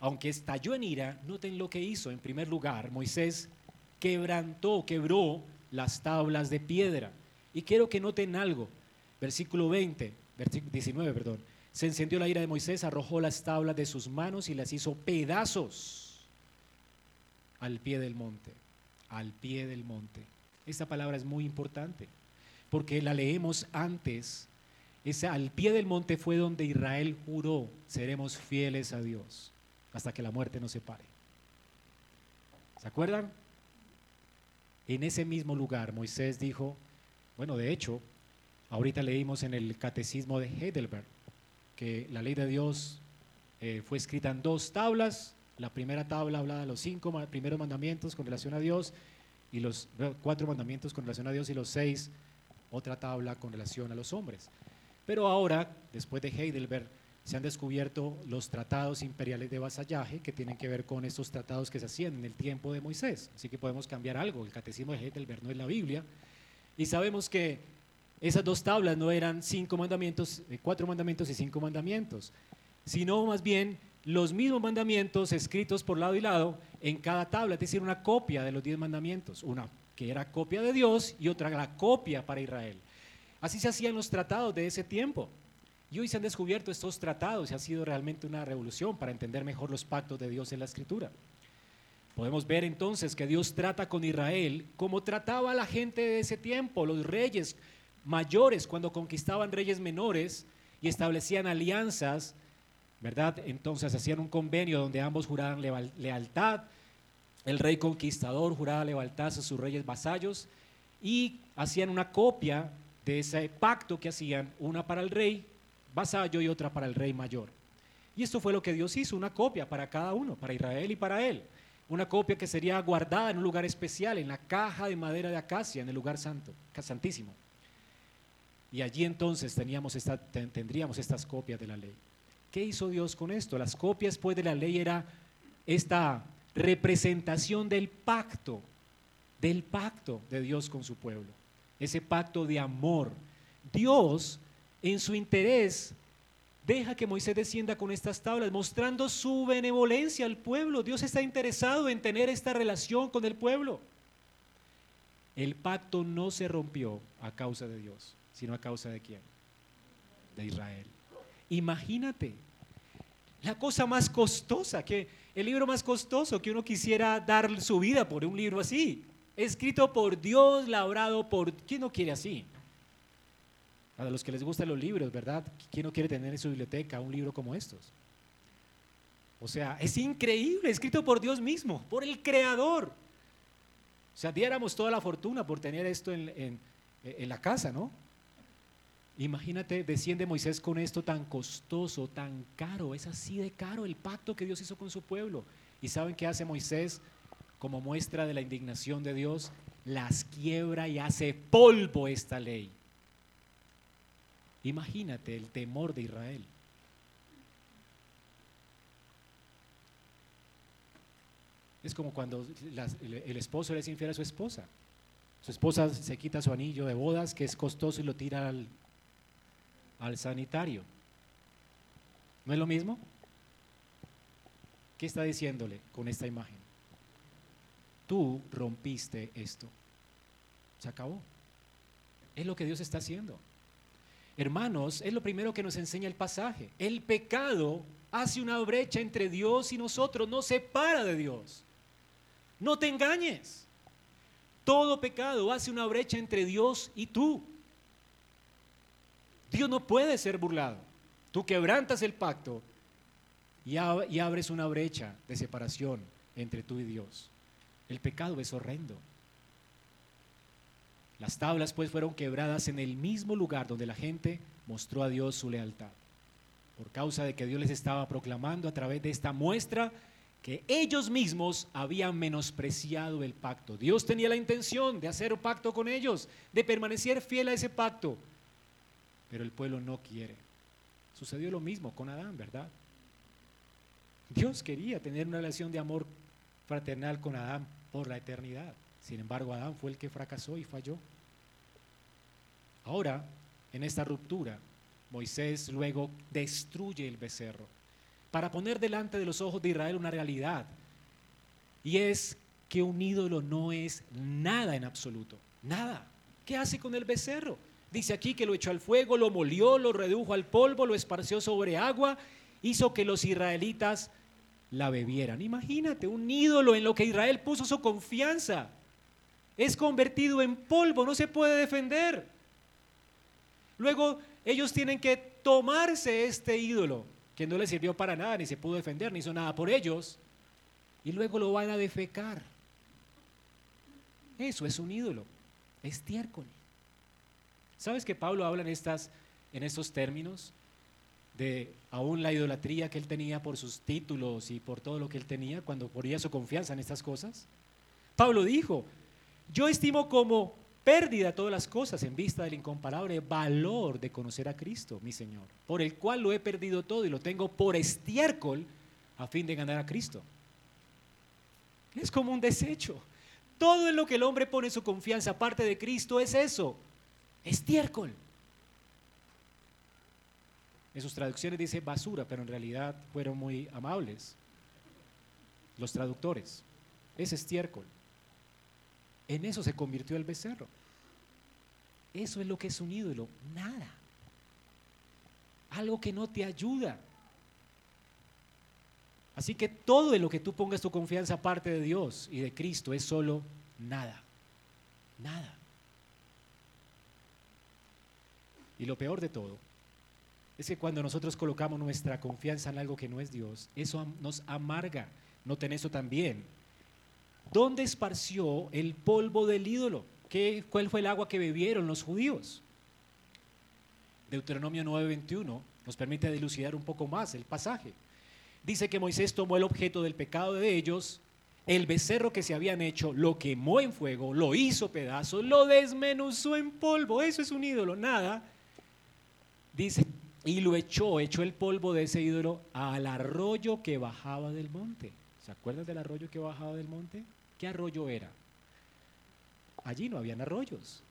aunque estalló en ira, noten lo que hizo. En primer lugar, Moisés quebrantó, quebró las tablas de piedra. Y quiero que noten algo. Versículo 20, versículo 19, perdón. Se encendió la ira de Moisés, arrojó las tablas de sus manos y las hizo pedazos al pie del monte. Al pie del monte. Esta palabra es muy importante porque la leemos antes. Esa, al pie del monte fue donde Israel juró, seremos fieles a Dios hasta que la muerte nos separe. ¿Se acuerdan? En ese mismo lugar Moisés dijo, bueno, de hecho, ahorita leímos en el catecismo de Heidelberg que la ley de Dios eh, fue escrita en dos tablas. La primera tabla hablaba de los cinco primeros mandamientos con relación a Dios y los cuatro mandamientos con relación a Dios y los seis, otra tabla con relación a los hombres. Pero ahora, después de Heidelberg, se han descubierto los tratados imperiales de vasallaje que tienen que ver con estos tratados que se hacían en el tiempo de Moisés. Así que podemos cambiar algo. El catecismo de Heidelberg no es la Biblia. Y sabemos que esas dos tablas no eran cinco mandamientos, eh, cuatro mandamientos y cinco mandamientos, sino más bien los mismos mandamientos escritos por lado y lado en cada tabla, es decir, una copia de los diez mandamientos, una que era copia de Dios y otra la copia para Israel. Así se hacían los tratados de ese tiempo. Y hoy se han descubierto estos tratados y ha sido realmente una revolución para entender mejor los pactos de Dios en la Escritura. Podemos ver entonces que Dios trata con Israel como trataba a la gente de ese tiempo, los reyes mayores cuando conquistaban reyes menores y establecían alianzas, ¿verdad? Entonces hacían un convenio donde ambos juraban lealtad, el rey conquistador juraba lealtad a sus reyes vasallos y hacían una copia de ese pacto que hacían, una para el rey vasallo y otra para el rey mayor. Y esto fue lo que Dios hizo, una copia para cada uno, para Israel y para él. Una copia que sería guardada en un lugar especial, en la caja de madera de acacia, en el lugar santo, santísimo. Y allí entonces tendríamos estas copias de la ley. ¿Qué hizo Dios con esto? Las copias pues de la ley era esta representación del pacto, del pacto de Dios con su pueblo, ese pacto de amor. Dios en su interés, deja que Moisés descienda con estas tablas, mostrando su benevolencia al pueblo. Dios está interesado en tener esta relación con el pueblo. El pacto no se rompió a causa de Dios, sino a causa de quién? De Israel. Imagínate, la cosa más costosa, que el libro más costoso que uno quisiera dar su vida por un libro así, escrito por Dios, labrado por... ¿Quién no quiere así? A los que les gustan los libros, ¿verdad? ¿Quién no quiere tener en su biblioteca un libro como estos? O sea, es increíble, escrito por Dios mismo, por el Creador. O sea, diéramos toda la fortuna por tener esto en, en la casa, ¿no? Imagínate, desciende Moisés con esto tan costoso, tan caro. Es así de caro el pacto que Dios hizo con su pueblo. ¿Y saben qué hace Moisés como muestra de la indignación de Dios? Las quiebra y hace polvo esta ley. Imagínate el temor de Israel. Es como cuando el, esposo le es infiel a su esposa. Su esposa se quita su anillo de bodas, que es costoso, y lo tira al, al sanitario. ¿No es lo mismo? ¿Qué está diciéndole con esta imagen? Tú rompiste esto. Se acabó. Es lo que Dios está haciendo. Hermanos, es lo primero que nos enseña el pasaje. El pecado hace una brecha entre Dios y nosotros, no separa de Dios. No te engañes. Todo pecado hace una brecha entre Dios y tú. Dios no puede ser burlado. Tú quebrantas el pacto y, abres una brecha de separación entre tú y Dios. El pecado es horrendo. Las tablas pues fueron quebradas en el mismo lugar donde la gente mostró a Dios su lealtad. Por causa de que Dios les estaba proclamando a través de esta muestra que ellos mismos habían menospreciado el pacto. Dios tenía la intención de hacer un pacto con ellos, de permanecer fiel a ese pacto, pero el pueblo no quiere. Sucedió lo mismo con Adán, ¿verdad? Dios quería tener una relación de amor fraternal con Adán por la eternidad. Sin embargo, Adán fue el que fracasó y falló. Ahora, en esta ruptura, Moisés luego destruye el becerro para poner delante de los ojos de Israel una realidad. Y es que un ídolo no es nada en absoluto. Nada. ¿Qué hace con el becerro? Dice aquí que lo echó al fuego, lo molió, lo redujo al polvo, lo esparció sobre agua, hizo que los israelitas la bebieran. Imagínate, un ídolo en lo que Israel puso su confianza. Es convertido en polvo, no se puede defender. Luego ellos tienen que tomarse este ídolo, que no les sirvió para nada, ni se pudo defender, ni hizo nada por ellos, y luego lo van a defecar. Eso es un ídolo, estiércol. ¿Sabes que Pablo habla en, estas, en estos términos? de aún la idolatría que él tenía por sus títulos y por todo lo que él tenía cuando ponía su confianza en estas cosas. Pablo dijo, yo estimo como pérdida todas las cosas en vista del incomparable valor de conocer a Cristo, mi Señor, por el cual lo he perdido todo y lo tengo por estiércol a fin de ganar a Cristo. Es como un desecho. Todo en lo que el hombre pone su confianza aparte de Cristo es eso, estiércol. En sus traducciones dice basura, pero en realidad fueron muy amables los traductores. Es estiércol. En eso se convirtió el becerro. Eso es lo que es un ídolo, nada. Algo que no te ayuda. Así que todo en lo que tú pongas tu confianza aparte de Dios y de Cristo es solo nada. Nada. Y lo peor de todo es que cuando nosotros colocamos nuestra confianza en algo que no es Dios, eso nos amarga. Noten eso también. ¿Dónde esparció el polvo del ídolo? ¿Qué, ¿Cuál fue el agua que bebieron los judíos? Deuteronomio 9:21 nos permite dilucidar un poco más el pasaje. Dice que Moisés tomó el objeto del pecado de ellos, el becerro que se habían hecho, lo quemó en fuego, lo hizo pedazos, lo desmenuzó en polvo. Eso es un ídolo, nada. Dice, y lo echó, echó el polvo de ese ídolo al arroyo que bajaba del monte. ¿Se acuerdan del arroyo que bajaba del monte? ¿Qué arroyo era? Allí no habían arroyos.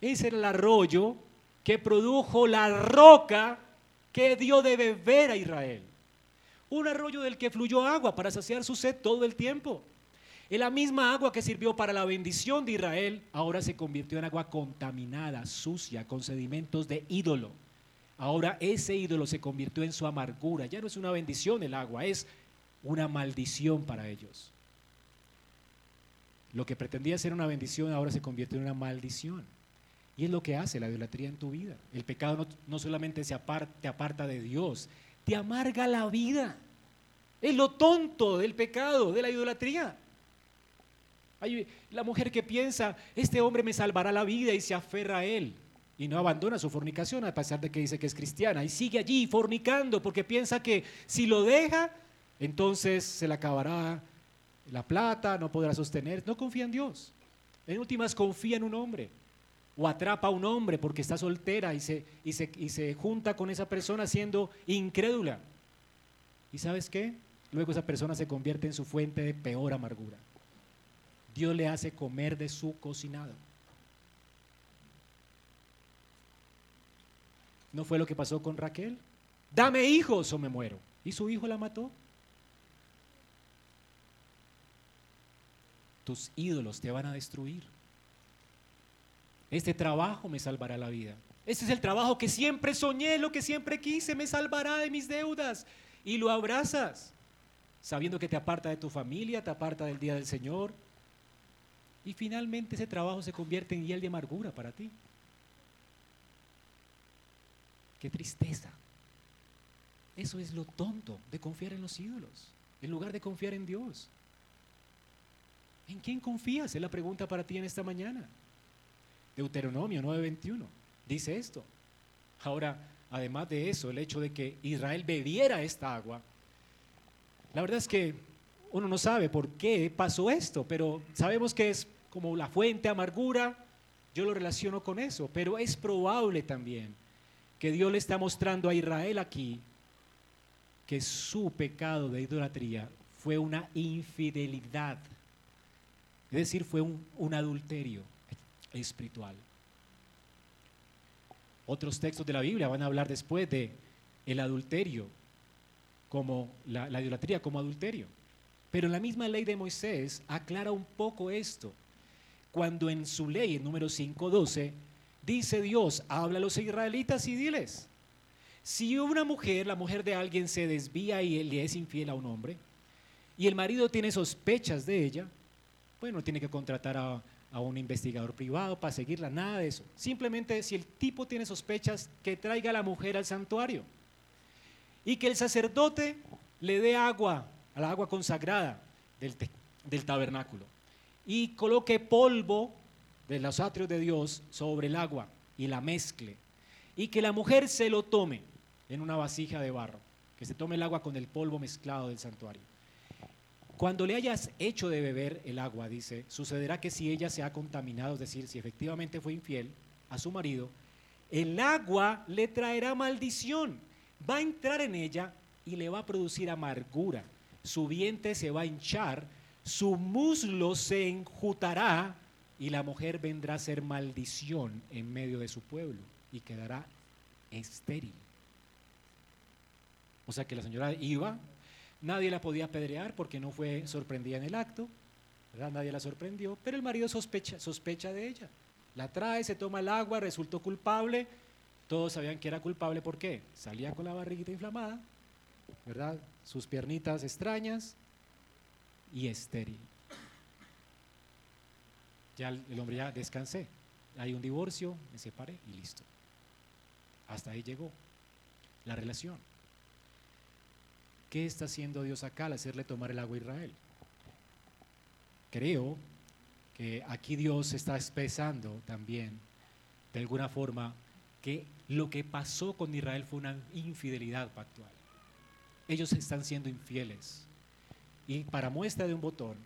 Ese era el arroyo que produjo la roca que dio de beber a Israel. Un arroyo del que fluyó agua para saciar su sed todo el tiempo. Y la misma agua que sirvió para la bendición de Israel, ahora se convirtió en agua contaminada, sucia, con sedimentos de ídolo. Ahora ese ídolo se convirtió en su amargura. Ya no es una bendición el agua, es una maldición para ellos. Lo que pretendía ser una bendición ahora se convierte en una maldición. Y es lo que hace la idolatría en tu vida. El pecado no, solamente se te aparta de Dios, te amarga la vida. Es lo tonto del pecado, de la idolatría. Hay la mujer que piensa, este hombre me salvará la vida y se aferra a él y no abandona su fornicación a pesar de que dice que es cristiana y sigue allí fornicando porque piensa que si lo deja, entonces se le acabará la plata, no podrá sostener, no confía en Dios. En últimas confía en un hombre o atrapa a un hombre porque está soltera y se, y se, y se junta con esa persona siendo incrédula. ¿Y sabes qué? Luego esa persona se convierte en su fuente de peor amargura. Dios le hace comer de su cocinado. ¿No fue lo que pasó con Raquel? Dame hijos o me muero. ¿Y su hijo la mató? Tus ídolos te van a destruir. Este trabajo me salvará la vida. Este es el trabajo que siempre soñé, lo que siempre quise, me salvará de mis deudas. Y lo abrazas, sabiendo que te aparta de tu familia, te aparta del día del Señor, y finalmente ese trabajo se convierte en hiel de amargura para ti. Qué tristeza. Eso es lo tonto de confiar en los ídolos, en lugar de confiar en Dios. ¿En quién confías? Es la pregunta para ti en esta mañana. Deuteronomio 9:21 dice esto. Ahora, además de eso, el hecho de que Israel bebiera esta agua, la verdad es que uno no sabe por qué pasó esto, pero sabemos que es como la fuente amargura, yo lo relaciono con eso, pero es probable también que Dios le está mostrando a Israel aquí que su pecado de idolatría fue una infidelidad, es decir, fue un, adulterio espiritual. Otros textos de la Biblia van a hablar después de el adulterio como la idolatría como adulterio. Pero la misma ley de Moisés aclara un poco esto cuando en su ley, en número 5.12, dice Dios, habla a los israelitas y diles, si una mujer, la mujer de alguien se desvía y le es infiel a un hombre, y el marido tiene sospechas de ella, bueno, tiene que contratar a, a un investigador privado para seguirla, nada de eso. Simplemente si el tipo tiene sospechas, que traiga a la mujer al santuario y que el sacerdote le dé agua, a la agua consagrada del, tabernáculo y coloque polvo de los atrios de Dios sobre el agua y la mezcle. Y que la mujer se lo tome en una vasija de barro, que se tome el agua con el polvo mezclado del santuario. Cuando le hayas hecho de beber el agua, dice, sucederá que si ella se ha contaminado, es decir, si efectivamente fue infiel a su marido, el agua le traerá maldición, va a entrar en ella y le va a producir amargura. Su vientre se va a hinchar su muslo se enjutará y la mujer vendrá a ser maldición en medio de su pueblo y quedará estéril. O sea que la señora iba, nadie la podía apedrear porque no fue sorprendida en el acto, nadie la sorprendió, pero el marido sospecha, sospecha de ella. La trae, se toma el agua, resultó culpable. Todos sabían que era culpable, ¿por qué? Salía con la barriguita inflamada, ¿verdad? Sus piernitas extrañas, y estéril. Ya el hombre ya descansé, hay un divorcio, me separé y listo. Hasta ahí llegó la relación. ¿Qué está haciendo Dios acá al hacerle tomar el agua a Israel? Creo que aquí Dios está expresando también, de alguna forma, que lo que pasó con Israel fue una infidelidad pactual. Ellos están siendo infieles. Y para muestra de un botón,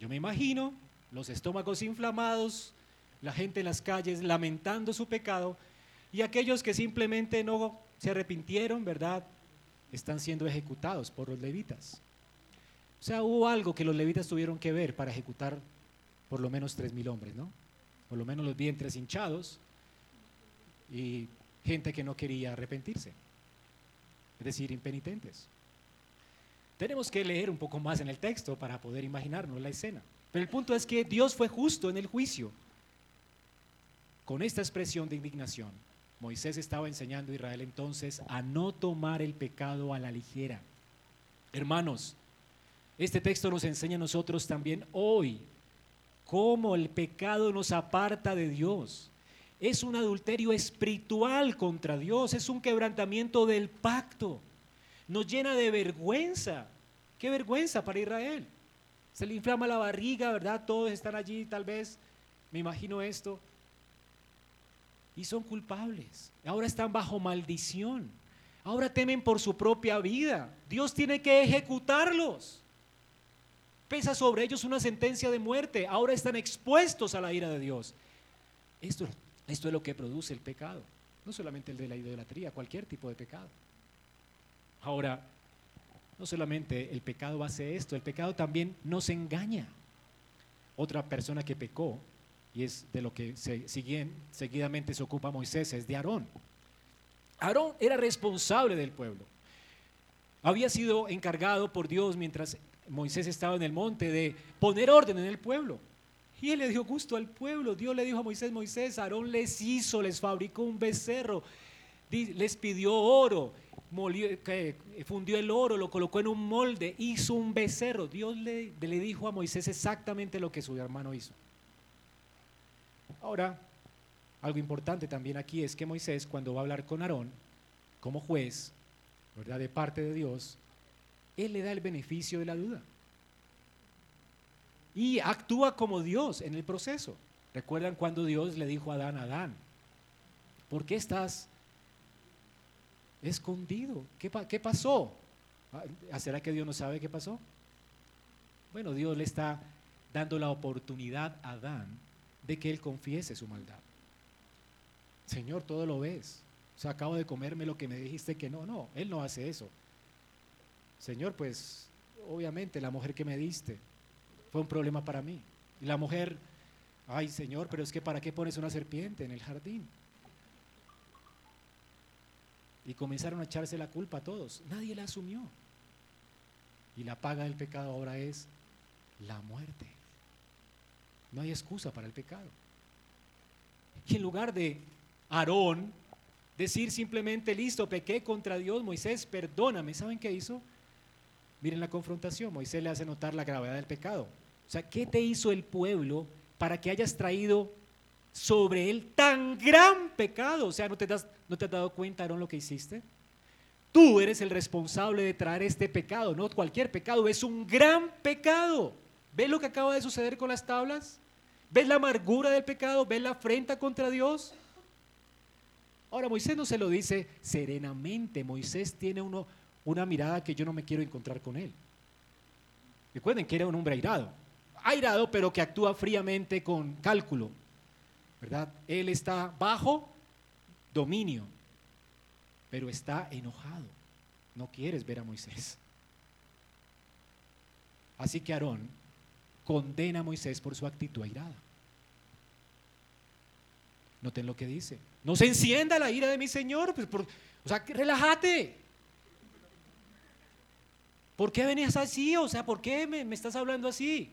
yo me imagino los estómagos inflamados, la gente en las calles lamentando su pecado y aquellos que simplemente no se arrepintieron, ¿verdad? Están siendo ejecutados por los levitas. O sea, hubo algo que los levitas tuvieron que ver para ejecutar por lo menos tres mil hombres, ¿no? Por lo menos los vientres hinchados y gente que no quería arrepentirse, es decir, impenitentes. Tenemos que leer un poco más en el texto para poder imaginarnos la escena. Pero el punto es que Dios fue justo en el juicio. Con esta expresión de indignación, Moisés estaba enseñando a Israel entonces a no tomar el pecado a la ligera. Hermanos, este texto nos enseña a nosotros también hoy cómo el pecado nos aparta de Dios. Es un adulterio espiritual contra Dios, es un quebrantamiento del pacto nos llena de vergüenza Qué vergüenza para Israel. Se le inflama la barriga, ¿verdad? Todos están allí, tal vez. Me imagino esto. Y son culpables. Ahora están bajo maldición. Ahora temen por su propia vida. Dios tiene que ejecutarlos. Pesa sobre ellos una sentencia de muerte. Ahora están expuestos a la ira de Dios. Esto, esto es lo que produce el pecado. No solamente el de la idolatría, cualquier tipo de pecado. Ahora, no solamente el pecado hace esto, el pecado también nos engaña. Otra persona que pecó, y es de lo que se, seguidamente se ocupa Moisés, es de Aarón. Aarón era responsable del pueblo. Había sido encargado por Dios mientras Moisés estaba en el monte de poner orden en el pueblo. Y él le dio gusto al pueblo. Dios le dijo a Moisés, Moisés, Aarón les hizo, les fabricó un becerro, les pidió oro, fundió el oro, lo colocó en un molde, hizo un becerro. Dios le, le dijo a Moisés exactamente lo que su hermano hizo. Ahora, algo importante también aquí es que Moisés cuando va a hablar con Aarón como juez, ¿verdad? De parte de Dios, él le da el beneficio de la duda. Y actúa como Dios en el proceso. ¿Recuerdan cuando Dios le dijo a Adán, Adán, ¿por qué estás escondido? ¿Qué, pasó? Ah, ¿Será que Dios no sabe qué pasó? Bueno, Dios le está dando la oportunidad a Adán de que él confiese su maldad. Señor, todo lo ves. O sea, acabo de comerme lo que me dijiste que no. No, él no hace eso. Señor, pues obviamente la mujer que me diste fue un problema para mí. Y la mujer, ay Señor, pero es que ¿para qué pones una serpiente en el jardín? Y comenzaron a echarse la culpa a todos. Nadie la asumió. Y la paga del pecado ahora es la muerte. No hay excusa para el pecado. Y en lugar de Aarón decir simplemente, listo, pequé contra Dios, Moisés, perdóname, ¿saben qué hizo? Miren la confrontación, Moisés le hace notar la gravedad del pecado. O sea, ¿qué te hizo el pueblo para que hayas traído sobre él tan gran pecado? O sea, ¿no te, has dado cuenta, Aarón, lo que hiciste? Tú eres el responsable de traer este pecado, no cualquier pecado, es un gran pecado. ¿Ves lo que acaba de suceder con las tablas? ¿Ves la amargura del pecado? ¿Ves la afrenta contra Dios? Ahora, Moisés no se lo dice serenamente. Moisés tiene una mirada que yo no me quiero encontrar con él. Recuerden que era un hombre airado, airado pero que actúa fríamente con cálculo, ¿verdad? Él está bajo dominio, pero está enojado. No quieres ver a Moisés. Así que Aarón condena a Moisés por su actitud airada. Noten lo que dice. No se encienda la ira de mi Señor. Pues o sea, relájate. ¿Por qué venías así? O sea, ¿por qué me, estás hablando así?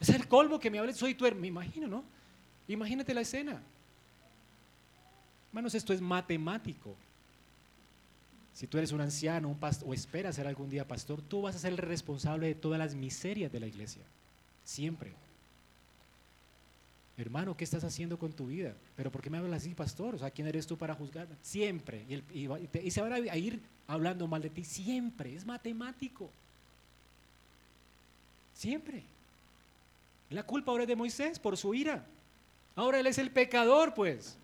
Es el colmo que me hables, soy tu hermano. Me imagino, ¿no? Imagínate la escena. Hermanos, esto es matemático. Si tú eres un anciano un pastor, o esperas ser algún día pastor, tú vas a ser el responsable de todas las miserias de la iglesia. Siempre. Hermano, ¿qué estás haciendo con tu vida? ¿Pero por qué me hablas así, pastor? O sea, ¿quién eres tú para juzgarme? Siempre. Y, se van a ir hablando mal de ti. Siempre. Es matemático. Siempre. La culpa ahora es de Moisés por su ira. Ahora él es el pecador, pues.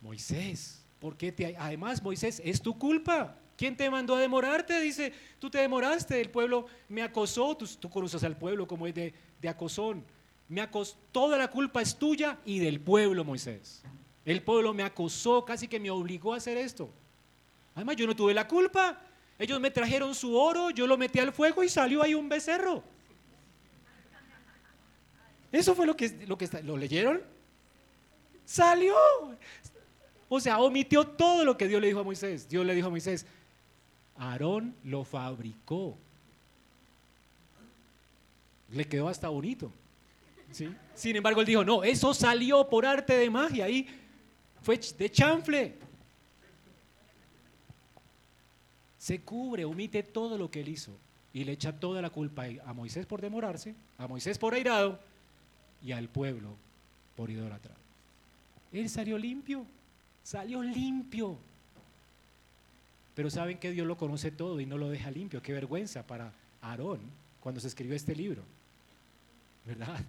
Moisés, ¿por qué te.? Además, Moisés, es tu culpa. ¿Quién te mandó a demorarte? Dice, tú te demoraste, el pueblo me acosó, tú, conoces al pueblo como es de, acosón. Me toda la culpa es tuya y del pueblo, Moisés. El pueblo me acosó, casi que me obligó a hacer esto. Además, yo no tuve la culpa. Ellos me trajeron su oro, yo lo metí al fuego y salió ahí un becerro. Eso fue lo que, lo que ¿lo leyeron? Salió. O sea, omitió todo lo que Dios le dijo a Moisés. Dios le dijo a Moisés, Aarón lo fabricó. Le quedó hasta bonito. ¿sí? Sin embargo, él dijo, no, eso salió por arte de magia, ahí fue de chanfle. Se cubre, omite todo lo que él hizo y le echa toda la culpa a Moisés por demorarse, a Moisés por airado y al pueblo por idolatrado. Él salió limpio, salió limpio. Pero saben que Dios lo conoce todo y no lo deja limpio. Qué vergüenza para Aarón cuando se escribió este libro. ¿Verdad?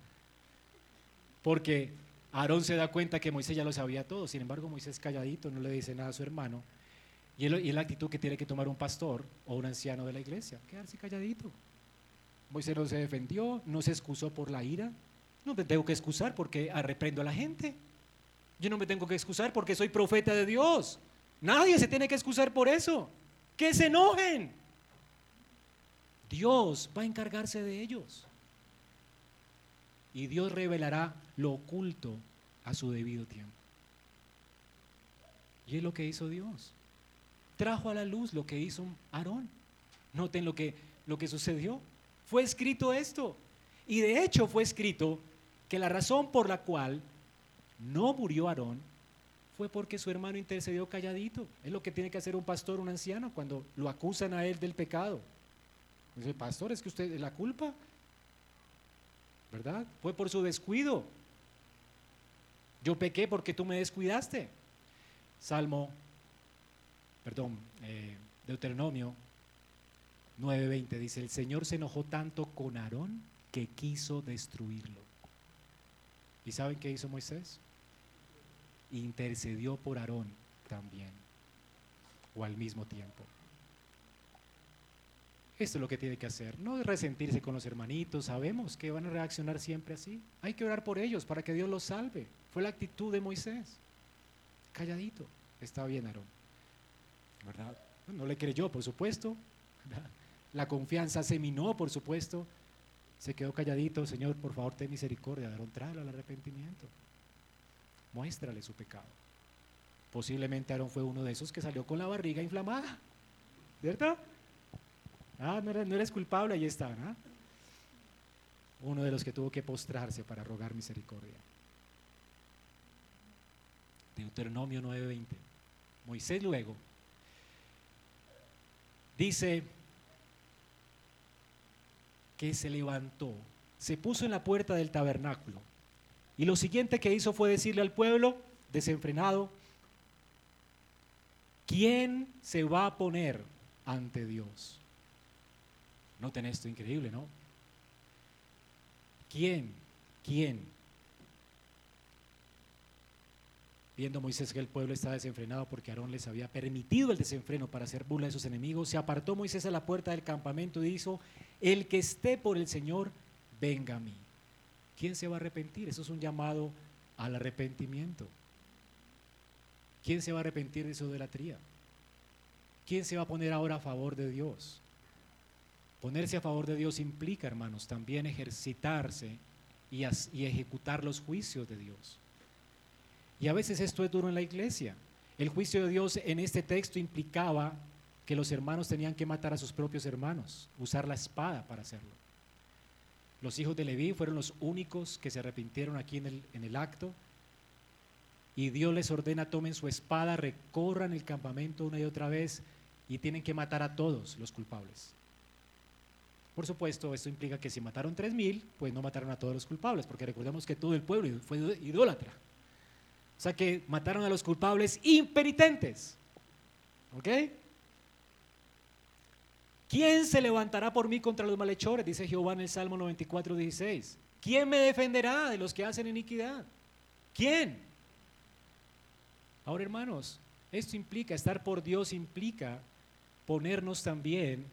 Porque Aarón se da cuenta que Moisés ya lo sabía todo. Sin embargo, Moisés calladito, no le dice nada a su hermano. Y es la actitud que tiene que tomar un pastor o un anciano de la iglesia. Quedarse calladito. Moisés no se defendió, no se excusó por la ira. No me tengo que excusar porque arreprendo a la gente. Yo no me tengo que excusar porque soy profeta de Dios. Nadie se tiene que excusar por eso. Que se enojen. Dios va a encargarse de ellos. Y Dios revelará lo oculto a su debido tiempo. Y es lo que hizo Dios. Trajo a la luz lo que hizo Aarón. Noten lo que, lo que sucedió. Fue escrito esto. Y de hecho fue escrito que la razón por la cual no murió Aarón fue porque su hermano intercedió calladito. Es lo que tiene que hacer un pastor, un anciano, cuando lo acusan a él del pecado. Dice, pastor, es que usted es la culpa, ¿verdad? Fue por su descuido. Yo pequé porque tú me descuidaste. Salmo, perdón, eh, Deuteronomio 9:20 dice, el Señor se enojó tanto con Aarón que quiso destruirlo. ¿Y saben qué hizo Moisés? intercedió por Aarón también, o al mismo tiempo. Esto es lo que tiene que hacer, no resentirse con los hermanitos, sabemos que van a reaccionar siempre así. Hay que orar por ellos para que Dios los salve. Fue la actitud de Moisés. Calladito, está bien Aarón. ¿Verdad? No le creyó, por supuesto. [laughs] La confianza se minó, por supuesto. Se quedó calladito, Señor, por favor, ten misericordia, Aarón, tráelo al arrepentimiento muéstrale su pecado. Posiblemente Aarón fue uno de esos que salió con la barriga inflamada, ¿cierto? Ah, no eres, culpable, ahí está, ¿no? Uno de los que tuvo que postrarse para rogar misericordia. Deuteronomio 9:20. Moisés luego dice que se levantó, se puso en la puerta del tabernáculo y lo siguiente que hizo fue decirle al pueblo, desenfrenado, ¿quién se va a poner ante Dios? Noten esto increíble, ¿no? ¿Quién? ¿Quién? Viendo Moisés que el pueblo estaba desenfrenado porque Aarón les había permitido el desenfreno para hacer burla de sus enemigos, se apartó Moisés a la puerta del campamento y dijo, el que esté por el Señor, venga a mí. ¿Quién se va a arrepentir? Eso es un llamado al arrepentimiento. ¿Quién se va a arrepentir de su idolatría? ¿Quién se va a poner ahora a favor de Dios? Ponerse a favor de Dios implica, hermanos, también ejercitarse y, y, ejecutar los juicios de Dios. Y a veces esto es duro en la iglesia. El juicio de Dios en este texto implicaba que los hermanos tenían que matar a sus propios hermanos, usar la espada para hacerlo. Los hijos de Leví fueron los únicos que se arrepintieron aquí en el, en el acto. Y Dios les ordena, tomen su espada, recorran el campamento una y otra vez y tienen que matar a todos los culpables. Por supuesto, esto implica que si mataron tres mil, pues no mataron a todos los culpables, porque recordemos que todo el pueblo fue idólatra. O sea que mataron a los culpables impenitentes. ¿Ok? ¿Quién se levantará por mí contra los malhechores? Dice Jehová en el Salmo 94, 16. ¿Quién me defenderá de los que hacen iniquidad? ¿Quién? Ahora, hermanos, esto implica, estar por Dios implica ponernos también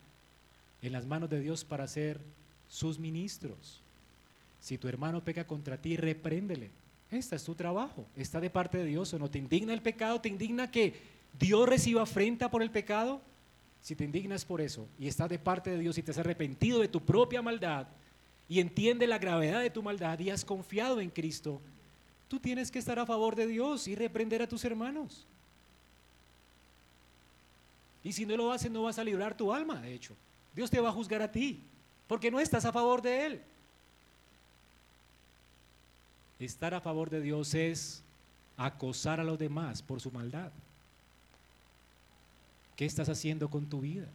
en las manos de Dios para ser sus ministros. Si tu hermano peca contra ti, repréndele. Este es tu trabajo. Está de parte de Dios o no. ¿Te indigna el pecado? ¿Te indigna que Dios reciba afrenta por el pecado? si te indignas por eso y estás de parte de Dios y te has arrepentido de tu propia maldad y entiendes la gravedad de tu maldad y has confiado en Cristo, tú tienes que estar a favor de Dios y reprender a tus hermanos. Y si no lo haces, no vas a librar tu alma, de hecho. Dios te va a juzgar a ti, porque no estás a favor de Él. Estar a favor de Dios es acosar a los demás por su maldad. ¿Qué estás haciendo con tu vida?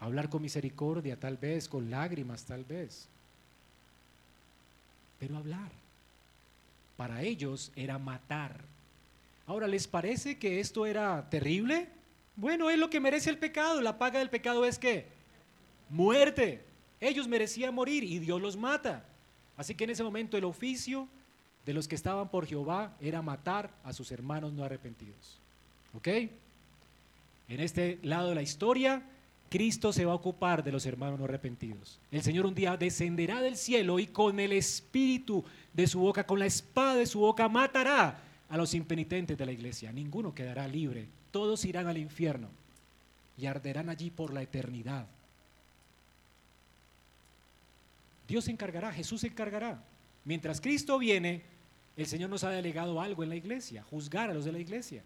Hablar con misericordia, tal vez, con lágrimas, tal vez. Pero hablar. Para ellos era matar. Ahora, ¿les parece que esto era terrible? Bueno, es lo que merece el pecado. La paga del pecado es que muerte. Ellos merecían morir y Dios los mata. Así que en ese momento el oficio de los que estaban por Jehová era matar a sus hermanos no arrepentidos. ¿Ok? En este lado de la historia, Cristo se va a ocupar de los hermanos no arrepentidos. El Señor un día descenderá del cielo y con el espíritu de su boca, con la espada de su boca, matará a los impenitentes de la iglesia. Ninguno quedará libre. Todos irán al infierno y arderán allí por la eternidad. Dios se encargará, Jesús se encargará. Mientras Cristo viene, el Señor nos ha delegado algo en la iglesia, juzgar a los de la iglesia.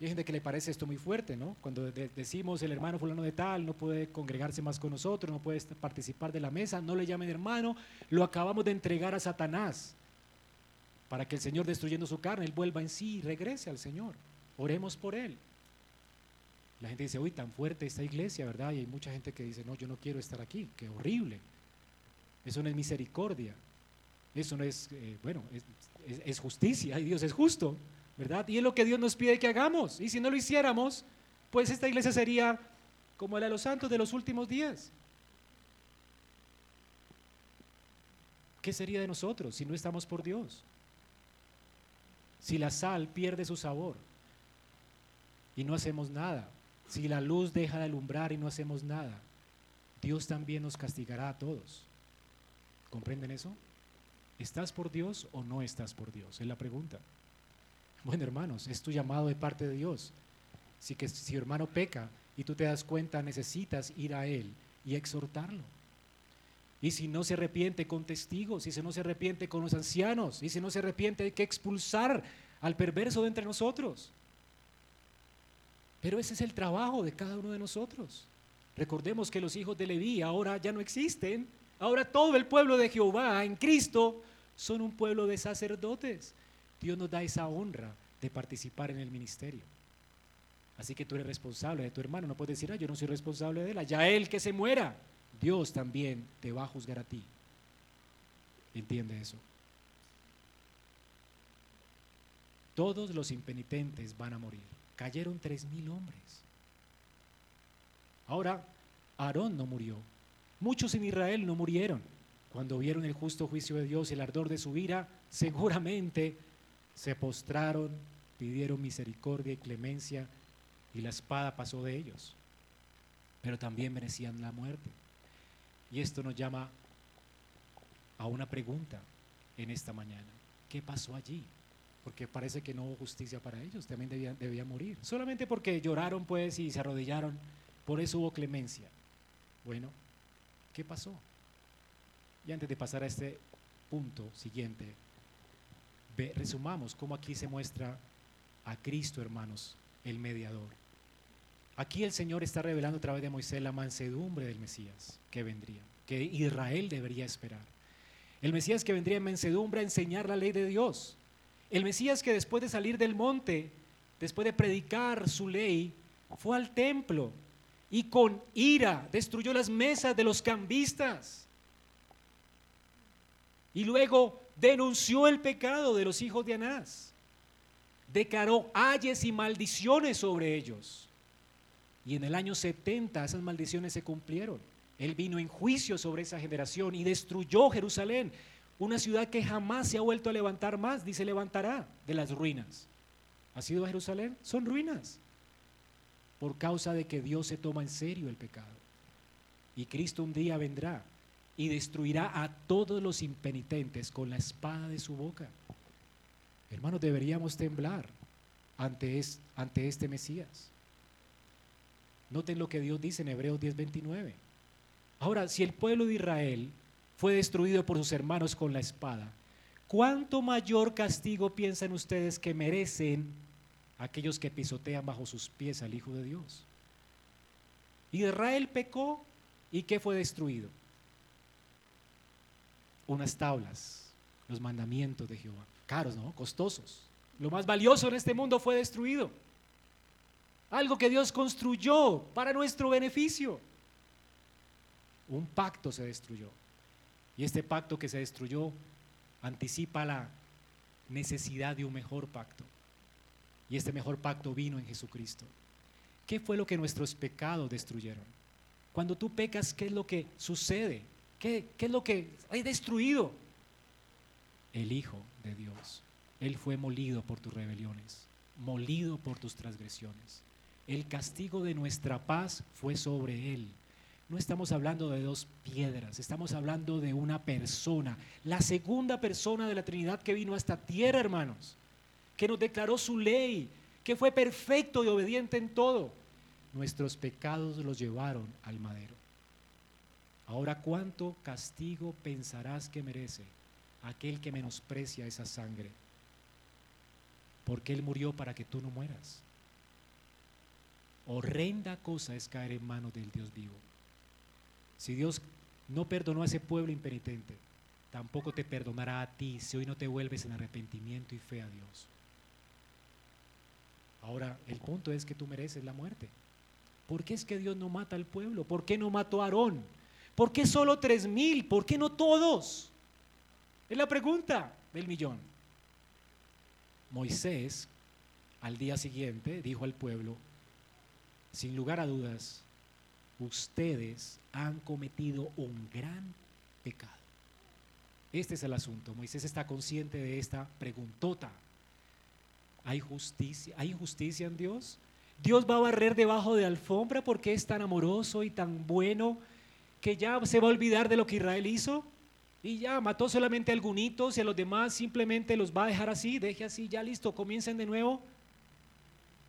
Y hay gente que le parece esto muy fuerte, ¿no? Cuando decimos el hermano fulano de tal no puede congregarse más con nosotros, no puede participar de la mesa, no le llamen hermano, lo acabamos de entregar a Satanás para que el Señor destruyendo su carne, él vuelva en sí y regrese al Señor. Oremos por él. La gente dice, uy, tan fuerte esta iglesia, ¿verdad? Y hay mucha gente que dice, no, yo no quiero estar aquí, qué horrible. Eso no es misericordia. Eso no es, eh, bueno, es, es justicia, y Dios es justo. ¿verdad? Y es lo que Dios nos pide que hagamos. Y si no lo hiciéramos, pues esta iglesia sería como la de los santos de los últimos días. ¿Qué sería de nosotros si no estamos por Dios? Si la sal pierde su sabor y no hacemos nada, si la luz deja de alumbrar y no hacemos nada, Dios también nos castigará a todos. ¿Comprenden eso? ¿Estás por Dios o no estás por Dios? Es la pregunta. Bueno, hermanos, es tu llamado de parte de Dios. Si que si hermano peca y tú te das cuenta, necesitas ir a él y exhortarlo. Y si no se arrepiente con testigos, y si no se arrepiente con los ancianos, y si no se arrepiente hay que expulsar al perverso de entre nosotros. Pero ese es el trabajo de cada uno de nosotros. Recordemos que los hijos de Leví ahora ya no existen. Ahora todo el pueblo de Jehová en Cristo son un pueblo de sacerdotes. Dios nos da esa honra de participar en el ministerio. Así que tú eres responsable de tu hermano. No puedes decir, ah, yo no soy responsable de él. Ya él que se muera. Dios también te va a juzgar a ti. ¿Entiende eso? Todos los impenitentes van a morir. Cayeron tres mil hombres. Ahora, Aarón no murió. Muchos en Israel no murieron. Cuando vieron el justo juicio de Dios y el ardor de su ira, seguramente se postraron, pidieron misericordia y clemencia y la espada pasó de ellos. Pero también merecían la muerte. Y esto nos llama a una pregunta en esta mañana. ¿Qué pasó allí? Porque parece que no hubo justicia para ellos, también debían, morir. Solamente porque lloraron pues y se arrodillaron, por eso hubo clemencia. Bueno, ¿qué pasó? Y antes de pasar a este punto siguiente, resumamos cómo aquí se muestra a Cristo, hermanos, el mediador. Aquí el Señor está revelando a través de Moisés la mansedumbre del Mesías que vendría, que Israel debería esperar. El Mesías que vendría en mansedumbre a enseñar la ley de Dios. El Mesías que después de salir del monte, después de predicar su ley, fue al templo y con ira destruyó las mesas de los cambistas. Y luego denunció el pecado de los hijos de Anás, declaró ayes y maldiciones sobre ellos. Y en el año 70 esas maldiciones se cumplieron. Él vino en juicio sobre esa generación y destruyó Jerusalén, una ciudad que jamás se ha vuelto a levantar más, dice levantará de las ruinas. ¿Ha sido Jerusalén? Son ruinas. Por causa de que Dios se toma en serio el pecado. Y Cristo un día vendrá y destruirá a todos los impenitentes con la espada de su boca. Hermanos, deberíamos temblar ante, este Mesías. Noten lo que Dios dice en Hebreos 10:29. Ahora, si el pueblo de Israel fue destruido por sus hermanos con la espada, ¿cuánto mayor castigo piensan ustedes que merecen aquellos que pisotean bajo sus pies al Hijo de Dios? Israel pecó y ¿qué fue destruido? unas tablas, los mandamientos de Jehová. Caros, ¿no? Costosos. Lo más valioso en este mundo fue destruido. Algo que Dios construyó para nuestro beneficio. Un pacto se destruyó. Y este pacto que se destruyó anticipa la necesidad de un mejor pacto. Y este mejor pacto vino en Jesucristo. ¿Qué fue lo que nuestros pecados destruyeron? Cuando tú pecas, ¿qué es lo que sucede? ¿Qué, es lo que hay destruido? El Hijo de Dios. Él fue molido por tus rebeliones, molido por tus transgresiones. El castigo de nuestra paz fue sobre Él. No estamos hablando de dos piedras, estamos hablando de una persona, la segunda persona de la Trinidad que vino a esta tierra, hermanos, que nos declaró su ley, que fue perfecto y obediente en todo. Nuestros pecados los llevaron al madero. Ahora, ¿cuánto castigo pensarás que merece aquel que menosprecia esa sangre? Porque Él murió para que tú no mueras. Horrenda cosa es caer en manos del Dios vivo. Si Dios no perdonó a ese pueblo impenitente, tampoco te perdonará a ti si hoy no te vuelves en arrepentimiento y fe a Dios. Ahora, el punto es que tú mereces la muerte. ¿Por qué es que Dios no mata al pueblo? ¿Por qué no mató a Aarón? ¿Por qué solo tres mil? ¿Por qué no todos? Es la pregunta del millón. Moisés, al día siguiente, dijo al pueblo, sin lugar a dudas, ustedes han cometido un gran pecado. Este es el asunto. Moisés está consciente de esta preguntota. ¿Hay justicia? ¿Hay en Dios? Dios va a barrer debajo de alfombra porque es tan amoroso y tan bueno que ya se va a olvidar de lo que Israel hizo y ya mató solamente a algunos y a los demás simplemente los va a dejar así, deje así, ya listo, comiencen de nuevo.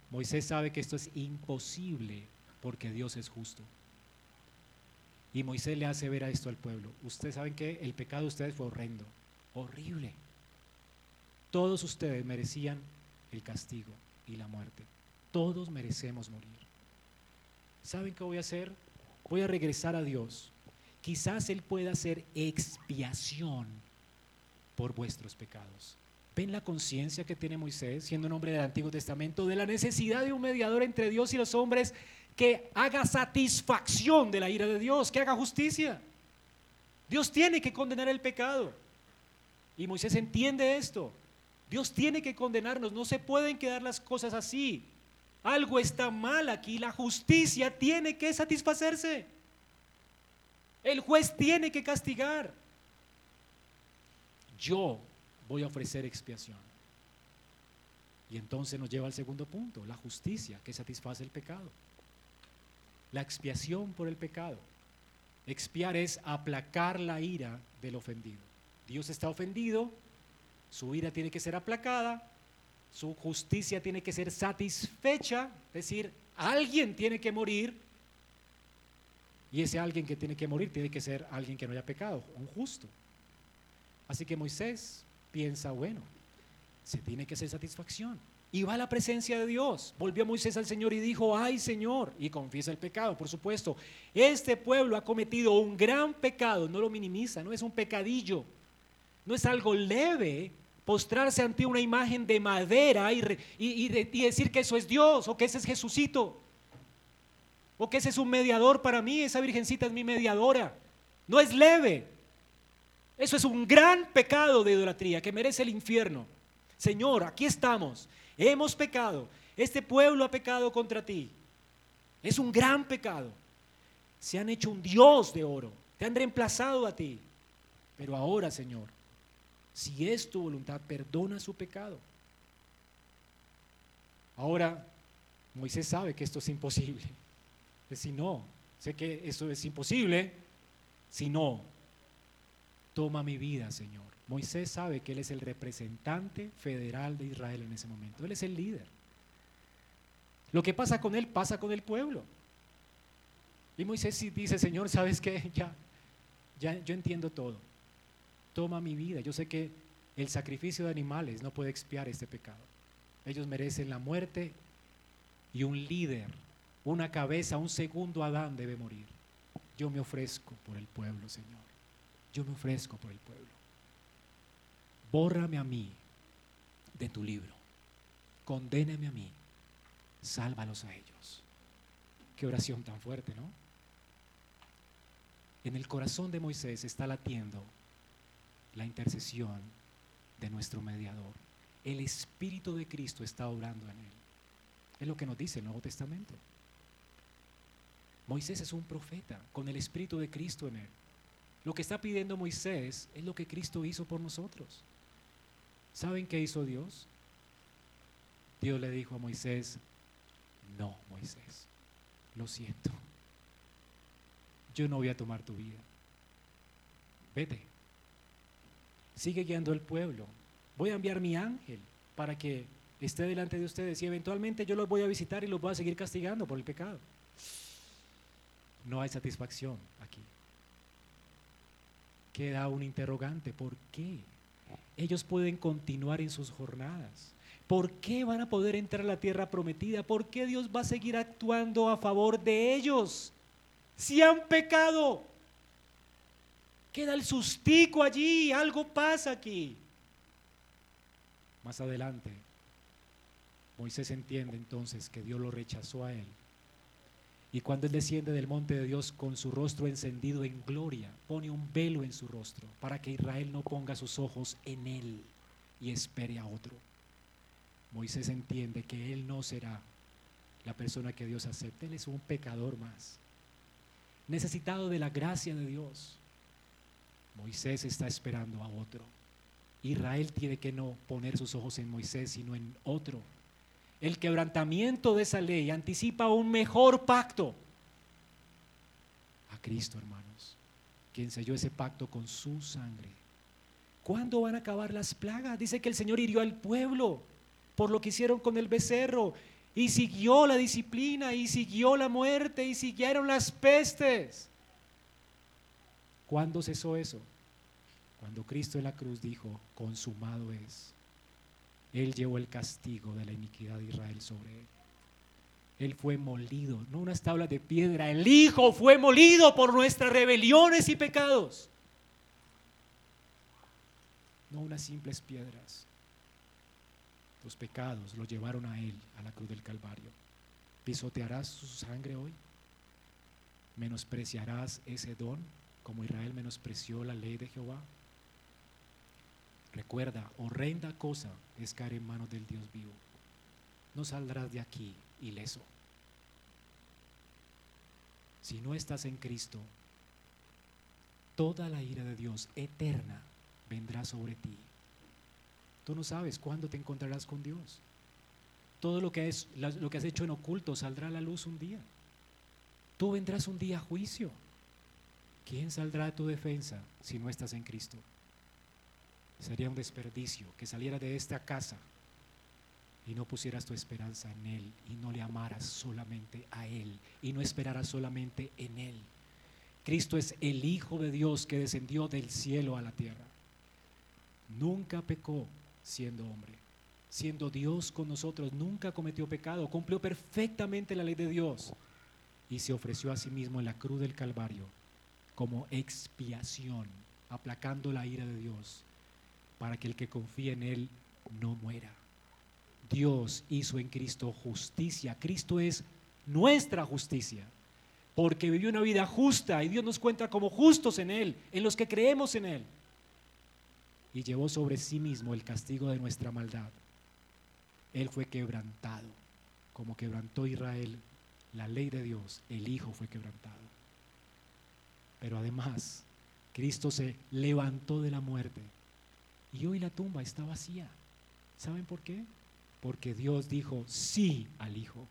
Moisés sabe que esto es imposible porque Dios es justo. Y Moisés le hace ver a esto al pueblo. Ustedes saben que el pecado de ustedes fue horrendo, horrible. Todos ustedes merecían el castigo y la muerte. Todos merecemos morir. ¿Saben qué voy a hacer? Voy a regresar a Dios. Quizás Él pueda hacer expiación por vuestros pecados. ¿Ven la conciencia que tiene Moisés, siendo un hombre del Antiguo Testamento, de la necesidad de un mediador entre Dios y los hombres que haga satisfacción de la ira de Dios, que haga justicia? Dios tiene que condenar el pecado. Y Moisés entiende esto. Dios tiene que condenarnos, no se pueden quedar las cosas así. Algo está mal aquí, la justicia tiene que satisfacerse. El juez tiene que castigar. Yo voy a ofrecer expiación. Y entonces nos lleva al segundo punto, la justicia que satisface el pecado. La expiación por el pecado. Expiar es aplacar la ira del ofendido. Dios está ofendido, su ira tiene que ser aplacada, su justicia tiene que ser satisfecha, es decir, alguien tiene que morir, y ese alguien que tiene que morir tiene que ser alguien que no haya pecado, un justo. Así que Moisés piensa, bueno, se tiene que hacer satisfacción. Y va a la presencia de Dios. Volvió Moisés al Señor y dijo, ay Señor, y confiesa el pecado, por supuesto. Este pueblo ha cometido un gran pecado, no lo minimiza, no es un pecadillo, no es algo leve, postrarse ante una imagen de madera y, decir que eso es Dios o que ese es Jesucito o que ese es un mediador para mí, esa virgencita es mi mediadora. No es leve. Eso es un gran pecado de idolatría que merece el infierno. Señor, aquí estamos. Hemos pecado. Este pueblo ha pecado contra ti. Es un gran pecado. Se han hecho un Dios de oro. Te han reemplazado a ti. Pero ahora, Señor, si es tu voluntad, perdona su pecado. Ahora, Moisés sabe que esto es imposible. Si no, sé que eso es imposible. Si no, toma mi vida, Señor. Moisés sabe que él es el representante federal de Israel en ese momento. Él es el líder. Lo que pasa con él pasa con el pueblo. Y Moisés dice, Señor, ¿sabes qué? Ya, ya, yo entiendo todo toma mi vida. Yo sé que el sacrificio de animales no puede expiar este pecado. Ellos merecen la muerte y un líder, una cabeza, un segundo Adán debe morir. Yo me ofrezco por el pueblo, Señor. Yo me ofrezco por el pueblo. Bórrame a mí de tu libro. Condéneme a mí. Sálvalos a ellos. Qué oración tan fuerte, ¿no? En el corazón de Moisés está latiendo la intercesión de nuestro mediador. El Espíritu de Cristo está obrando en él. Es lo que nos dice el Nuevo Testamento. Moisés es un profeta con el Espíritu de Cristo en él. Lo que está pidiendo Moisés es lo que Cristo hizo por nosotros. ¿Saben qué hizo Dios? Dios le dijo a Moisés, no, Moisés, lo siento. Yo no voy a tomar tu vida. Vete. Sigue guiando el pueblo. Voy a enviar mi ángel para que esté delante de ustedes y eventualmente yo los voy a visitar y los voy a seguir castigando por el pecado. No hay satisfacción aquí. Queda un interrogante, ¿por qué? Ellos pueden continuar en sus jornadas. ¿Por qué van a poder entrar a la tierra prometida? ¿Por qué Dios va a seguir actuando a favor de ellos? Si han pecado, queda el sustico allí, algo pasa aquí. Más adelante, Moisés entiende entonces que Dios lo rechazó a él. Y cuando él desciende del monte de Dios con su rostro encendido en gloria, pone un velo en su rostro para que Israel no ponga sus ojos en él y espere a otro. Moisés entiende que él no será la persona que Dios acepte, él es un pecador más, necesitado de la gracia de Dios. Moisés está esperando a otro. Israel tiene que no poner sus ojos en Moisés, sino en otro. El quebrantamiento de esa ley anticipa un mejor pacto. A Cristo, hermanos, quien selló ese pacto con su sangre. ¿Cuándo van a acabar las plagas? Dice que el Señor hirió al pueblo por lo que hicieron con el becerro y siguió la disciplina y siguió la muerte y siguieron las pestes. ¿Cuándo cesó eso? Cuando Cristo en la cruz dijo, consumado es. Él llevó el castigo de la iniquidad de Israel sobre él. Él fue molido, no unas tablas de piedra. El Hijo fue molido por nuestras rebeliones y pecados. No unas simples piedras. Tus pecados lo llevaron a Él, a la cruz del Calvario. ¿Pisotearás su sangre hoy? ¿Menospreciarás ese don como Israel menospreció la ley de Jehová? Recuerda, horrenda cosa es caer en manos del Dios vivo. No saldrás de aquí ileso. Si no estás en Cristo, toda la ira de Dios eterna vendrá sobre ti. Tú no sabes cuándo te encontrarás con Dios. Todo lo que, lo que has hecho en oculto saldrá a la luz un día. Tú vendrás un día a juicio. ¿Quién saldrá de tu defensa si no estás en Cristo? Sería un desperdicio que saliera de esta casa y no pusieras tu esperanza en Él y no le amaras solamente a Él y no esperaras solamente en Él. Cristo es el Hijo de Dios que descendió del cielo a la tierra. Nunca pecó siendo hombre. Siendo Dios con nosotros, nunca cometió pecado, cumplió perfectamente la ley de Dios y se ofreció a sí mismo en la cruz del Calvario como expiación, aplacando la ira de Dios para que el que confíe en Él no muera. Dios hizo en Cristo justicia. Cristo es nuestra justicia, porque vivió una vida justa y Dios nos cuenta como justos en Él, en los que creemos en Él. Y llevó sobre sí mismo el castigo de nuestra maldad. Él fue quebrantado, como quebrantó Israel la ley de Dios, el Hijo fue quebrantado. Pero además, Cristo se levantó de la muerte y hoy la tumba está vacía. ¿Saben por qué? Porque Dios dijo sí al Hijo.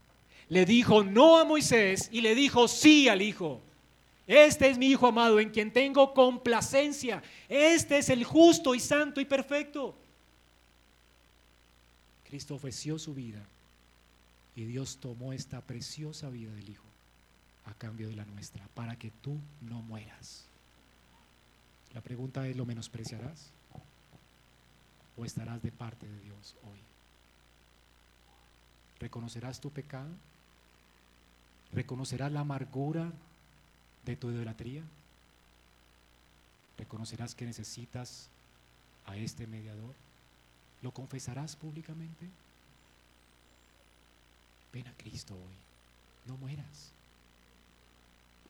Le dijo no a Moisés y le dijo sí al Hijo. Este es mi Hijo amado en quien tengo complacencia. Este es el justo y santo y perfecto. Cristo ofreció su vida y Dios tomó esta preciosa vida del Hijo a cambio de la nuestra, para que tú no mueras. La pregunta es, ¿lo menospreciarás? o estarás de parte de Dios hoy? ¿Reconocerás tu pecado? ¿Reconocerás la amargura de tu idolatría? ¿Reconocerás que necesitas a este mediador? ¿Lo confesarás públicamente? Ven a Cristo hoy, no mueras.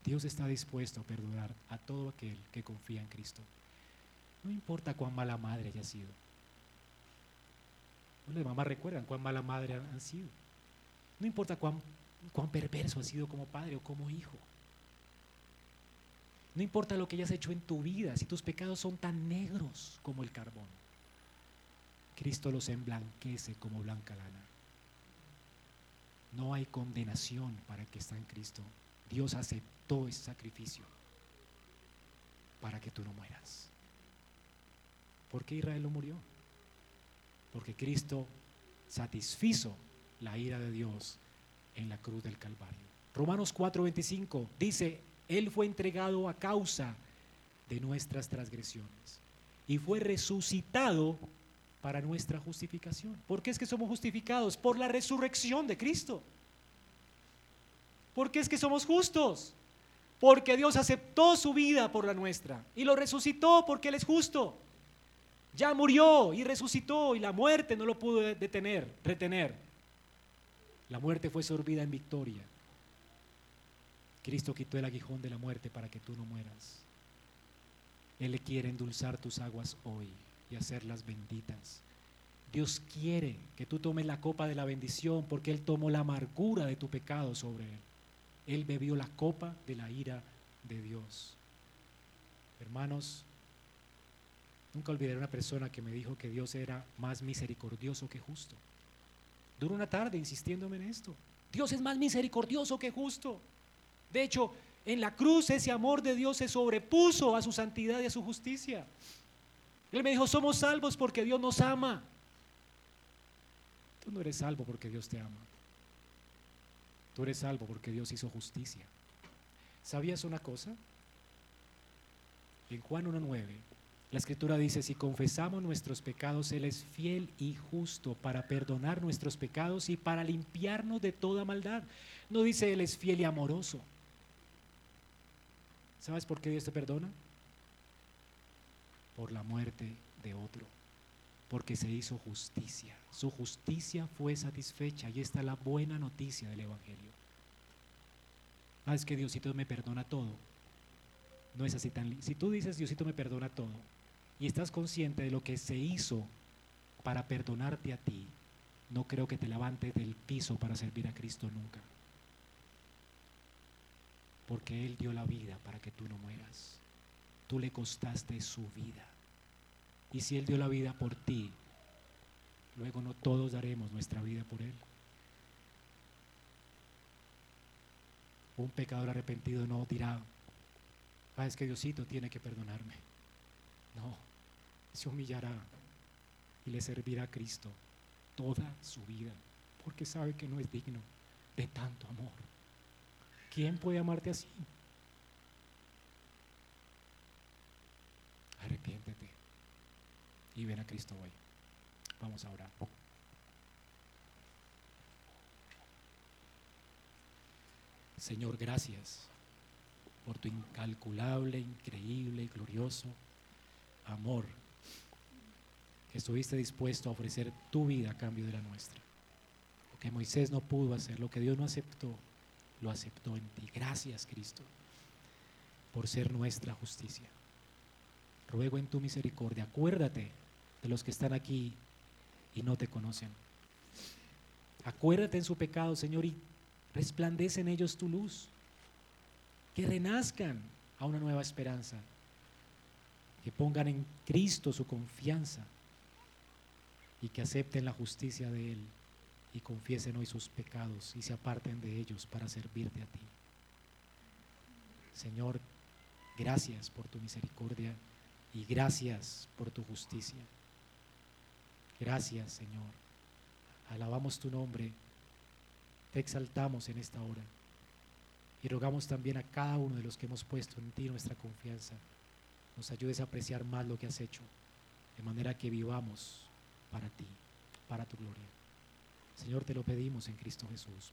Dios está dispuesto a perdonar a todo aquel que confía en Cristo. No importa cuán mala madre haya sido. Las mamás recuerdan cuán mala madre han sido. No importa cuán, cuán perverso ha sido como padre o como hijo. No importa lo que hayas hecho en tu vida, si tus pecados son tan negros como el carbón, Cristo los emblanquece como blanca lana. No hay condenación para el que está en Cristo. Dios aceptó ese sacrificio para que tú no mueras. ¿Por qué Israel no murió? Porque Cristo satisfizo la ira de Dios en la cruz del Calvario. Romanos 4:25 dice, Él fue entregado a causa de nuestras transgresiones y fue resucitado para nuestra justificación. ¿Por qué es que somos justificados? Por la resurrección de Cristo. ¿Por qué es que somos justos? Porque Dios aceptó su vida por la nuestra y lo resucitó porque Él es justo. Ya murió y resucitó y la muerte no lo pudo detener, retener. La muerte fue sorbida en victoria. Cristo quitó el aguijón de la muerte para que tú no mueras. Él quiere endulzar tus aguas hoy y hacerlas benditas. Dios quiere que tú tomes la copa de la bendición porque Él tomó la amargura de tu pecado sobre Él. Él bebió la copa de la ira de Dios. Hermanos, nunca olvidaré una persona que me dijo que Dios era más misericordioso que justo. Duró una tarde insistiéndome en esto. Dios es más misericordioso que justo. De hecho, en la cruz ese amor de Dios se sobrepuso a su santidad y a su justicia. Él me dijo, somos salvos porque Dios nos ama. Tú no eres salvo porque Dios te ama. Tú eres salvo porque Dios hizo justicia. ¿Sabías una cosa? En Juan 1.9, la escritura dice, si confesamos nuestros pecados, Él es fiel y justo para perdonar nuestros pecados y para limpiarnos de toda maldad. No dice Él es fiel y amoroso. ¿Sabes por qué Dios te perdona? Por la muerte de otro, porque se hizo justicia. Su justicia fue satisfecha y esta es la buena noticia del Evangelio. Ah, es que Diosito me perdona todo. No es así tan... Si tú dices Diosito me perdona todo y estás consciente de lo que se hizo para perdonarte a ti, no creo que te levantes del piso para servir a Cristo nunca porque Él dio la vida para que tú no mueras. Tú le costaste su vida. Y si Él dio la vida por ti, luego no todos daremos nuestra vida por Él. Un pecador arrepentido no dirá, ah, es que Diosito tiene que perdonarme. No, se humillará y le servirá a Cristo toda su vida, porque sabe que no es digno de tanto amor. ¿Quién puede amarte así? Y ven a Cristo hoy. Vamos a orar. Señor, gracias por tu incalculable, increíble y glorioso amor que estuviste dispuesto a ofrecer tu vida a cambio de la nuestra. Lo que Moisés no pudo hacer, lo que Dios no aceptó, lo aceptó en ti. Gracias, Cristo, por ser nuestra justicia. Ruego en tu misericordia, acuérdate de los que están aquí y no te conocen. Acuérdate en su pecado, Señor, y resplandece en ellos tu luz. Que renazcan a una nueva esperanza. Que pongan en Cristo su confianza y que acepten la justicia de Él y confiesen hoy sus pecados y se aparten de ellos para servirte a ti. Señor, gracias por tu misericordia y gracias por tu justicia. Gracias, Señor. Alabamos tu nombre, te exaltamos en esta hora y rogamos también a cada uno de los que hemos puesto en ti nuestra confianza, nos ayudes a apreciar más lo que has hecho, de manera que vivamos para ti, para tu gloria. Señor, te lo pedimos en Cristo Jesús.